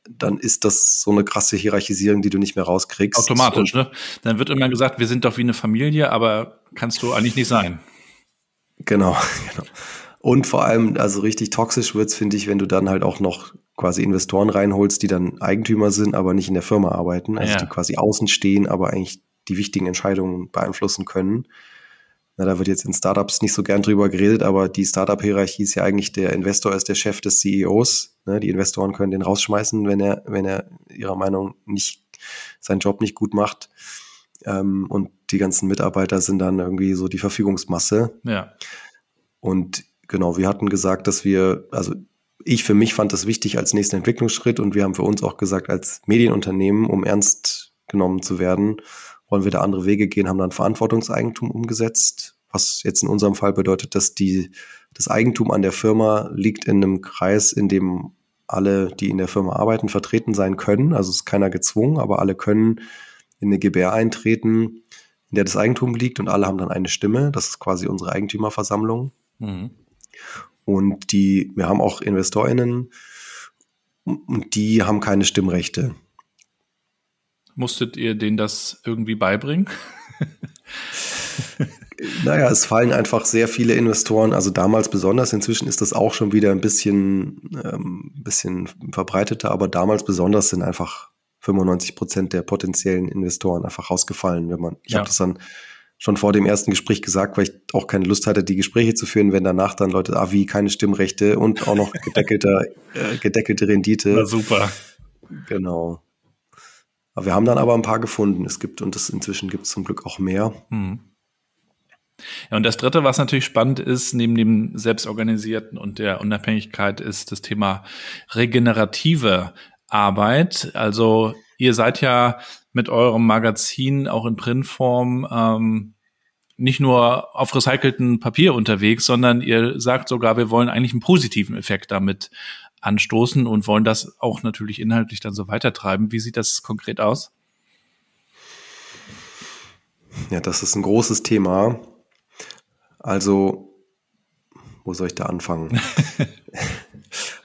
dann ist das so eine krasse Hierarchisierung, die du nicht mehr rauskriegst. Automatisch, ne? Dann wird immer gesagt, wir sind doch wie eine Familie, aber kannst du eigentlich nicht sein. Genau, genau. Und vor allem, also richtig toxisch wird's, finde ich, wenn du dann halt auch noch quasi Investoren reinholst, die dann Eigentümer sind, aber nicht in der Firma arbeiten, also ja. die quasi außen stehen, aber eigentlich die wichtigen Entscheidungen beeinflussen können. Na, da wird jetzt in Startups nicht so gern drüber geredet, aber die Startup-Hierarchie ist ja eigentlich der Investor ist der Chef des CEOs. Ne? Die Investoren können den rausschmeißen, wenn er, wenn er ihrer Meinung nicht seinen Job nicht gut macht. Ähm, und die ganzen Mitarbeiter sind dann irgendwie so die Verfügungsmasse. Ja. Und genau, wir hatten gesagt, dass wir, also ich für mich fand das wichtig als nächsten Entwicklungsschritt und wir haben für uns auch gesagt, als Medienunternehmen, um ernst genommen zu werden, wollen wir da andere Wege gehen, haben dann Verantwortungseigentum umgesetzt, was jetzt in unserem Fall bedeutet, dass die, das Eigentum an der Firma liegt in einem Kreis, in dem alle, die in der Firma arbeiten, vertreten sein können. Also ist keiner gezwungen, aber alle können in eine GBR eintreten, in der das Eigentum liegt und alle haben dann eine Stimme. Das ist quasi unsere Eigentümerversammlung. Mhm. Und die, wir haben auch InvestorInnen und die haben keine Stimmrechte. Musstet ihr denen das irgendwie beibringen? naja, es fallen einfach sehr viele Investoren, also damals besonders, inzwischen ist das auch schon wieder ein bisschen, ähm, bisschen verbreiteter, aber damals besonders sind einfach 95 Prozent der potenziellen Investoren einfach rausgefallen, wenn man, ich ja. habe das dann schon vor dem ersten Gespräch gesagt, weil ich auch keine Lust hatte, die Gespräche zu führen, wenn danach dann Leute, ah, wie, keine Stimmrechte und auch noch gedeckelte, äh, gedeckelte Rendite. Na super. Genau. Aber wir haben dann aber ein paar gefunden. Es gibt, und das inzwischen gibt es zum Glück auch mehr. Mhm. Ja, und das dritte, was natürlich spannend ist, neben dem Selbstorganisierten und der Unabhängigkeit, ist das Thema regenerative Arbeit. Also ihr seid ja mit eurem Magazin auch in Printform ähm, nicht nur auf recycelten Papier unterwegs, sondern ihr sagt sogar, wir wollen eigentlich einen positiven Effekt damit anstoßen und wollen das auch natürlich inhaltlich dann so weitertreiben. Wie sieht das konkret aus? Ja, das ist ein großes Thema. Also, wo soll ich da anfangen?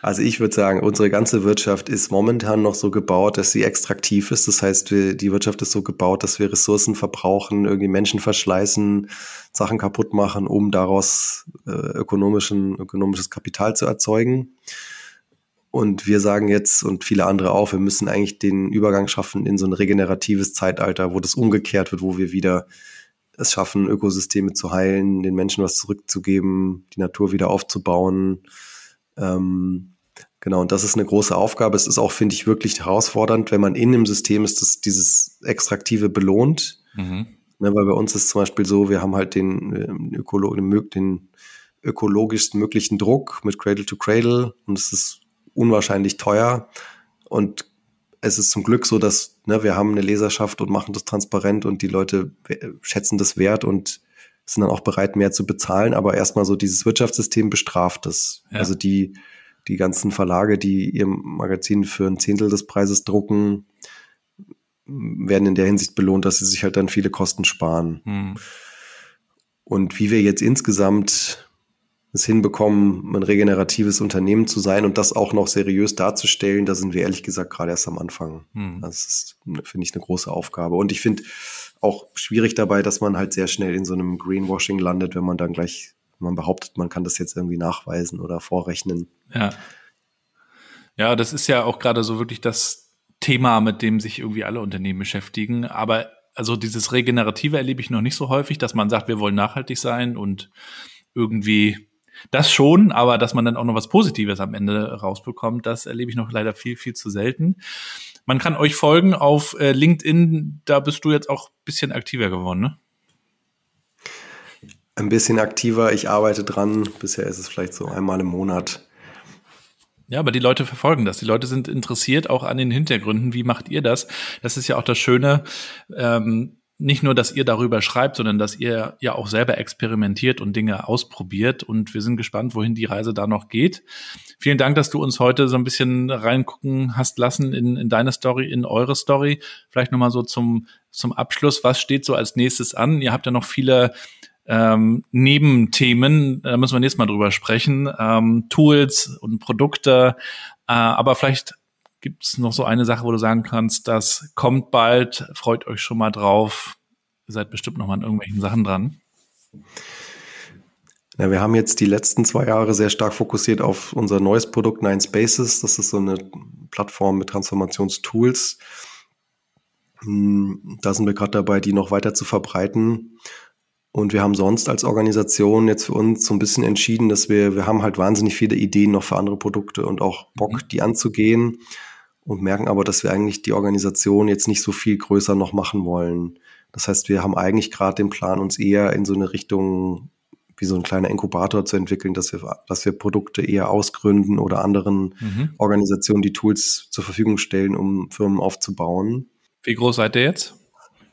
also ich würde sagen, unsere ganze Wirtschaft ist momentan noch so gebaut, dass sie extraktiv ist. Das heißt, wir, die Wirtschaft ist so gebaut, dass wir Ressourcen verbrauchen, irgendwie Menschen verschleißen, Sachen kaputt machen, um daraus äh, ökonomischen, ökonomisches Kapital zu erzeugen. Und wir sagen jetzt und viele andere auch, wir müssen eigentlich den Übergang schaffen in so ein regeneratives Zeitalter, wo das umgekehrt wird, wo wir wieder es schaffen, Ökosysteme zu heilen, den Menschen was zurückzugeben, die Natur wieder aufzubauen. Ähm, genau, und das ist eine große Aufgabe. Es ist auch, finde ich, wirklich herausfordernd, wenn man in einem System ist, das dieses Extraktive belohnt. Mhm. Ne, weil bei uns ist zum Beispiel so, wir haben halt den, ähm, Ökolo den ökologischst möglichen Druck mit Cradle to Cradle und es ist unwahrscheinlich teuer. Und es ist zum Glück so, dass ne, wir haben eine Leserschaft und machen das transparent und die Leute schätzen das wert und sind dann auch bereit, mehr zu bezahlen. Aber erstmal so dieses Wirtschaftssystem bestraft es. Ja. Also die, die ganzen Verlage, die ihr Magazin für ein Zehntel des Preises drucken, werden in der Hinsicht belohnt, dass sie sich halt dann viele Kosten sparen. Hm. Und wie wir jetzt insgesamt es hinbekommen, ein regeneratives Unternehmen zu sein und das auch noch seriös darzustellen, da sind wir ehrlich gesagt gerade erst am Anfang. Hm. Das ist, finde ich, eine große Aufgabe. Und ich finde auch schwierig dabei, dass man halt sehr schnell in so einem Greenwashing landet, wenn man dann gleich, man behauptet, man kann das jetzt irgendwie nachweisen oder vorrechnen. Ja. Ja, das ist ja auch gerade so wirklich das Thema, mit dem sich irgendwie alle Unternehmen beschäftigen. Aber also dieses Regenerative erlebe ich noch nicht so häufig, dass man sagt, wir wollen nachhaltig sein und irgendwie das schon, aber dass man dann auch noch was Positives am Ende rausbekommt, das erlebe ich noch leider viel, viel zu selten. Man kann euch folgen auf äh, LinkedIn, da bist du jetzt auch ein bisschen aktiver geworden, ne? Ein bisschen aktiver, ich arbeite dran. Bisher ist es vielleicht so einmal im Monat. Ja, aber die Leute verfolgen das. Die Leute sind interessiert auch an den Hintergründen. Wie macht ihr das? Das ist ja auch das Schöne. Ähm, nicht nur, dass ihr darüber schreibt, sondern dass ihr ja auch selber experimentiert und Dinge ausprobiert. Und wir sind gespannt, wohin die Reise da noch geht. Vielen Dank, dass du uns heute so ein bisschen reingucken hast lassen in, in deine Story, in eure Story. Vielleicht nochmal so zum, zum Abschluss. Was steht so als nächstes an? Ihr habt ja noch viele ähm, Nebenthemen, da müssen wir nächstes Mal drüber sprechen, ähm, Tools und Produkte. Äh, aber vielleicht Gibt es noch so eine Sache, wo du sagen kannst, das kommt bald, freut euch schon mal drauf. Ihr seid bestimmt noch mal an irgendwelchen Sachen dran. Ja, wir haben jetzt die letzten zwei Jahre sehr stark fokussiert auf unser neues Produkt Nine Spaces. Das ist so eine Plattform mit Transformationstools. Hm, da sind wir gerade dabei, die noch weiter zu verbreiten. Und wir haben sonst als Organisation jetzt für uns so ein bisschen entschieden, dass wir, wir haben halt wahnsinnig viele Ideen noch für andere Produkte und auch Bock, mhm. die anzugehen und merken aber, dass wir eigentlich die Organisation jetzt nicht so viel größer noch machen wollen. Das heißt, wir haben eigentlich gerade den Plan, uns eher in so eine Richtung wie so ein kleiner Inkubator zu entwickeln, dass wir, dass wir Produkte eher ausgründen oder anderen mhm. Organisationen die Tools zur Verfügung stellen, um Firmen aufzubauen. Wie groß seid ihr jetzt?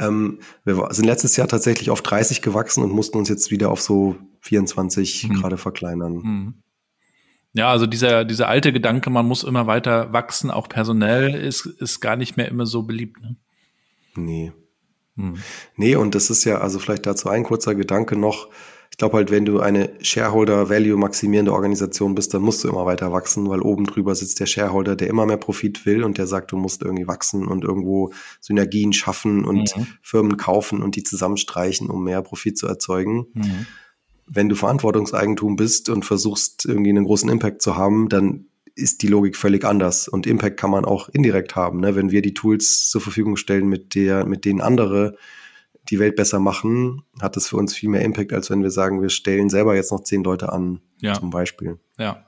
Ähm, wir sind letztes Jahr tatsächlich auf 30 gewachsen und mussten uns jetzt wieder auf so 24 mhm. gerade verkleinern. Mhm. Ja, also dieser, dieser alte Gedanke, man muss immer weiter wachsen, auch personell, ist, ist gar nicht mehr immer so beliebt. Ne? Nee. Hm. Nee, und das ist ja, also vielleicht dazu ein kurzer Gedanke noch. Ich glaube halt, wenn du eine Shareholder-Value-maximierende Organisation bist, dann musst du immer weiter wachsen, weil oben drüber sitzt der Shareholder, der immer mehr Profit will und der sagt, du musst irgendwie wachsen und irgendwo Synergien schaffen und mhm. Firmen kaufen und die zusammenstreichen, um mehr Profit zu erzeugen. Mhm. Wenn du Verantwortungseigentum bist und versuchst, irgendwie einen großen Impact zu haben, dann ist die Logik völlig anders. Und Impact kann man auch indirekt haben. Ne? Wenn wir die Tools zur Verfügung stellen, mit der, mit denen andere die Welt besser machen, hat das für uns viel mehr Impact, als wenn wir sagen, wir stellen selber jetzt noch zehn Leute an, ja. zum Beispiel. Ja.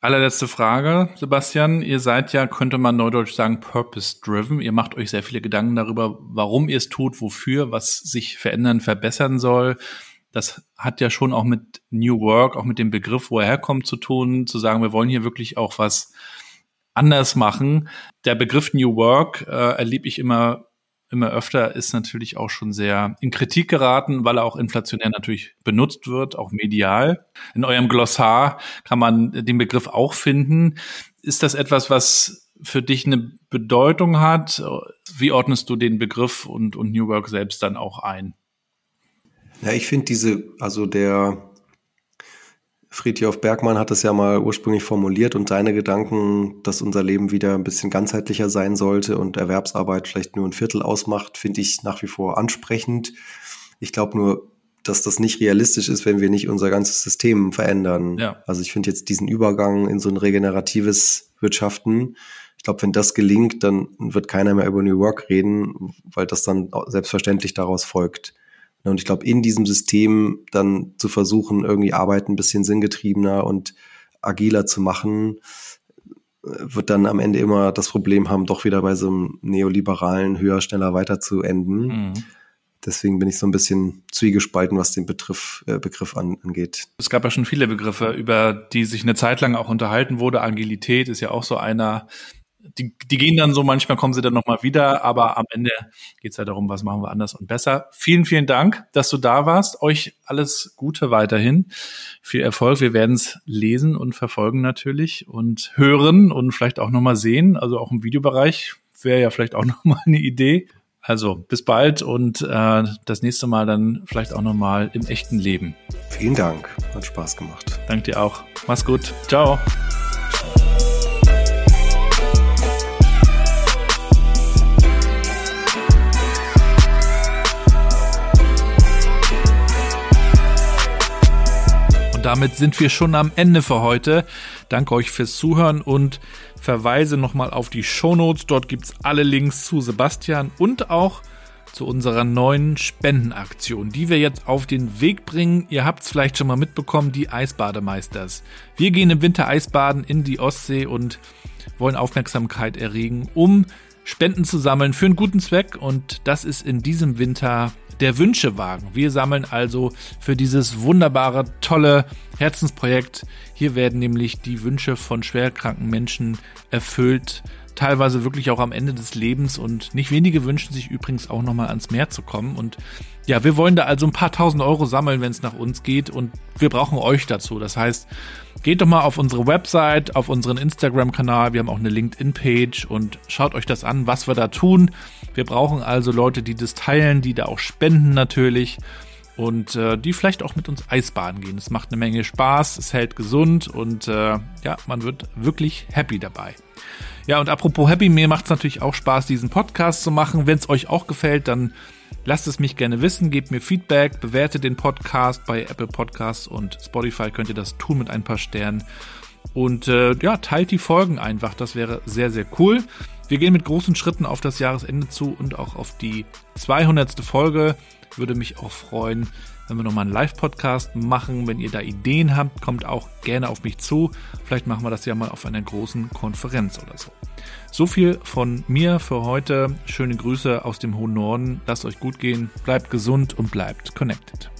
Allerletzte Frage, Sebastian. Ihr seid ja, könnte man neudeutsch sagen, purpose-driven. Ihr macht euch sehr viele Gedanken darüber, warum ihr es tut, wofür, was sich verändern, verbessern soll. Das hat ja schon auch mit New Work, auch mit dem Begriff, wo er herkommt, zu tun, zu sagen, wir wollen hier wirklich auch was anders machen. Der Begriff New Work äh, erlebe ich immer immer öfter, ist natürlich auch schon sehr in Kritik geraten, weil er auch inflationär natürlich benutzt wird, auch medial. In eurem Glossar kann man den Begriff auch finden. Ist das etwas, was für dich eine Bedeutung hat? Wie ordnest du den Begriff und, und New Work selbst dann auch ein? Ja, ich finde diese, also der Friedhof Bergmann hat es ja mal ursprünglich formuliert und seine Gedanken, dass unser Leben wieder ein bisschen ganzheitlicher sein sollte und Erwerbsarbeit vielleicht nur ein Viertel ausmacht, finde ich nach wie vor ansprechend. Ich glaube nur, dass das nicht realistisch ist, wenn wir nicht unser ganzes System verändern. Ja. Also ich finde jetzt diesen Übergang in so ein regeneratives Wirtschaften, ich glaube, wenn das gelingt, dann wird keiner mehr über New Work reden, weil das dann selbstverständlich daraus folgt. Und ich glaube, in diesem System dann zu versuchen, irgendwie Arbeit ein bisschen sinngetriebener und agiler zu machen, wird dann am Ende immer das Problem haben, doch wieder bei so einem neoliberalen höher, schneller weiter zu enden. Mhm. Deswegen bin ich so ein bisschen zwiegespalten, was den Begriff, äh, Begriff an, angeht. Es gab ja schon viele Begriffe, über die sich eine Zeit lang auch unterhalten wurde. Agilität ist ja auch so einer, die, die gehen dann so, manchmal kommen sie dann nochmal wieder, aber am Ende geht's ja darum, was machen wir anders und besser. Vielen, vielen Dank, dass du da warst. Euch alles Gute weiterhin. Viel Erfolg. Wir werden es lesen und verfolgen natürlich und hören und vielleicht auch nochmal sehen. Also auch im Videobereich wäre ja vielleicht auch nochmal eine Idee. Also bis bald und äh, das nächste Mal dann vielleicht auch nochmal im echten Leben. Vielen Dank. Hat Spaß gemacht. Dank dir auch. Mach's gut. Ciao. Damit sind wir schon am Ende für heute. Danke euch fürs Zuhören und verweise nochmal auf die Shownotes. Dort gibt es alle Links zu Sebastian und auch zu unserer neuen Spendenaktion, die wir jetzt auf den Weg bringen. Ihr habt es vielleicht schon mal mitbekommen, die Eisbademeisters. Wir gehen im Winter Eisbaden in die Ostsee und wollen Aufmerksamkeit erregen, um Spenden zu sammeln für einen guten Zweck. Und das ist in diesem Winter der Wünschewagen. Wir sammeln also für dieses wunderbare, tolle Herzensprojekt. Hier werden nämlich die Wünsche von schwerkranken Menschen erfüllt. Teilweise wirklich auch am Ende des Lebens und nicht wenige wünschen sich übrigens auch nochmal ans Meer zu kommen. Und ja, wir wollen da also ein paar tausend Euro sammeln, wenn es nach uns geht und wir brauchen euch dazu. Das heißt, geht doch mal auf unsere Website, auf unseren Instagram-Kanal. Wir haben auch eine LinkedIn-Page und schaut euch das an, was wir da tun. Wir brauchen also Leute, die das teilen, die da auch spenden natürlich. und äh, die vielleicht auch mit uns Eisbaden gehen. Es macht eine Menge Spaß, es hält gesund und äh, ja, man wird wirklich happy dabei. Ja, und apropos Happy, mir macht es natürlich auch Spaß, diesen Podcast zu machen. Wenn es euch auch gefällt, dann lasst es mich gerne wissen, gebt mir Feedback, bewertet den Podcast bei Apple Podcasts und Spotify könnt ihr das tun mit ein paar Sternen. Und äh, ja, teilt die Folgen einfach, das wäre sehr, sehr cool. Wir gehen mit großen Schritten auf das Jahresende zu und auch auf die 200. Folge. Würde mich auch freuen, wenn wir nochmal einen Live-Podcast machen. Wenn ihr da Ideen habt, kommt auch gerne auf mich zu. Vielleicht machen wir das ja mal auf einer großen Konferenz oder so. So viel von mir für heute. Schöne Grüße aus dem hohen Norden. Lasst euch gut gehen, bleibt gesund und bleibt connected.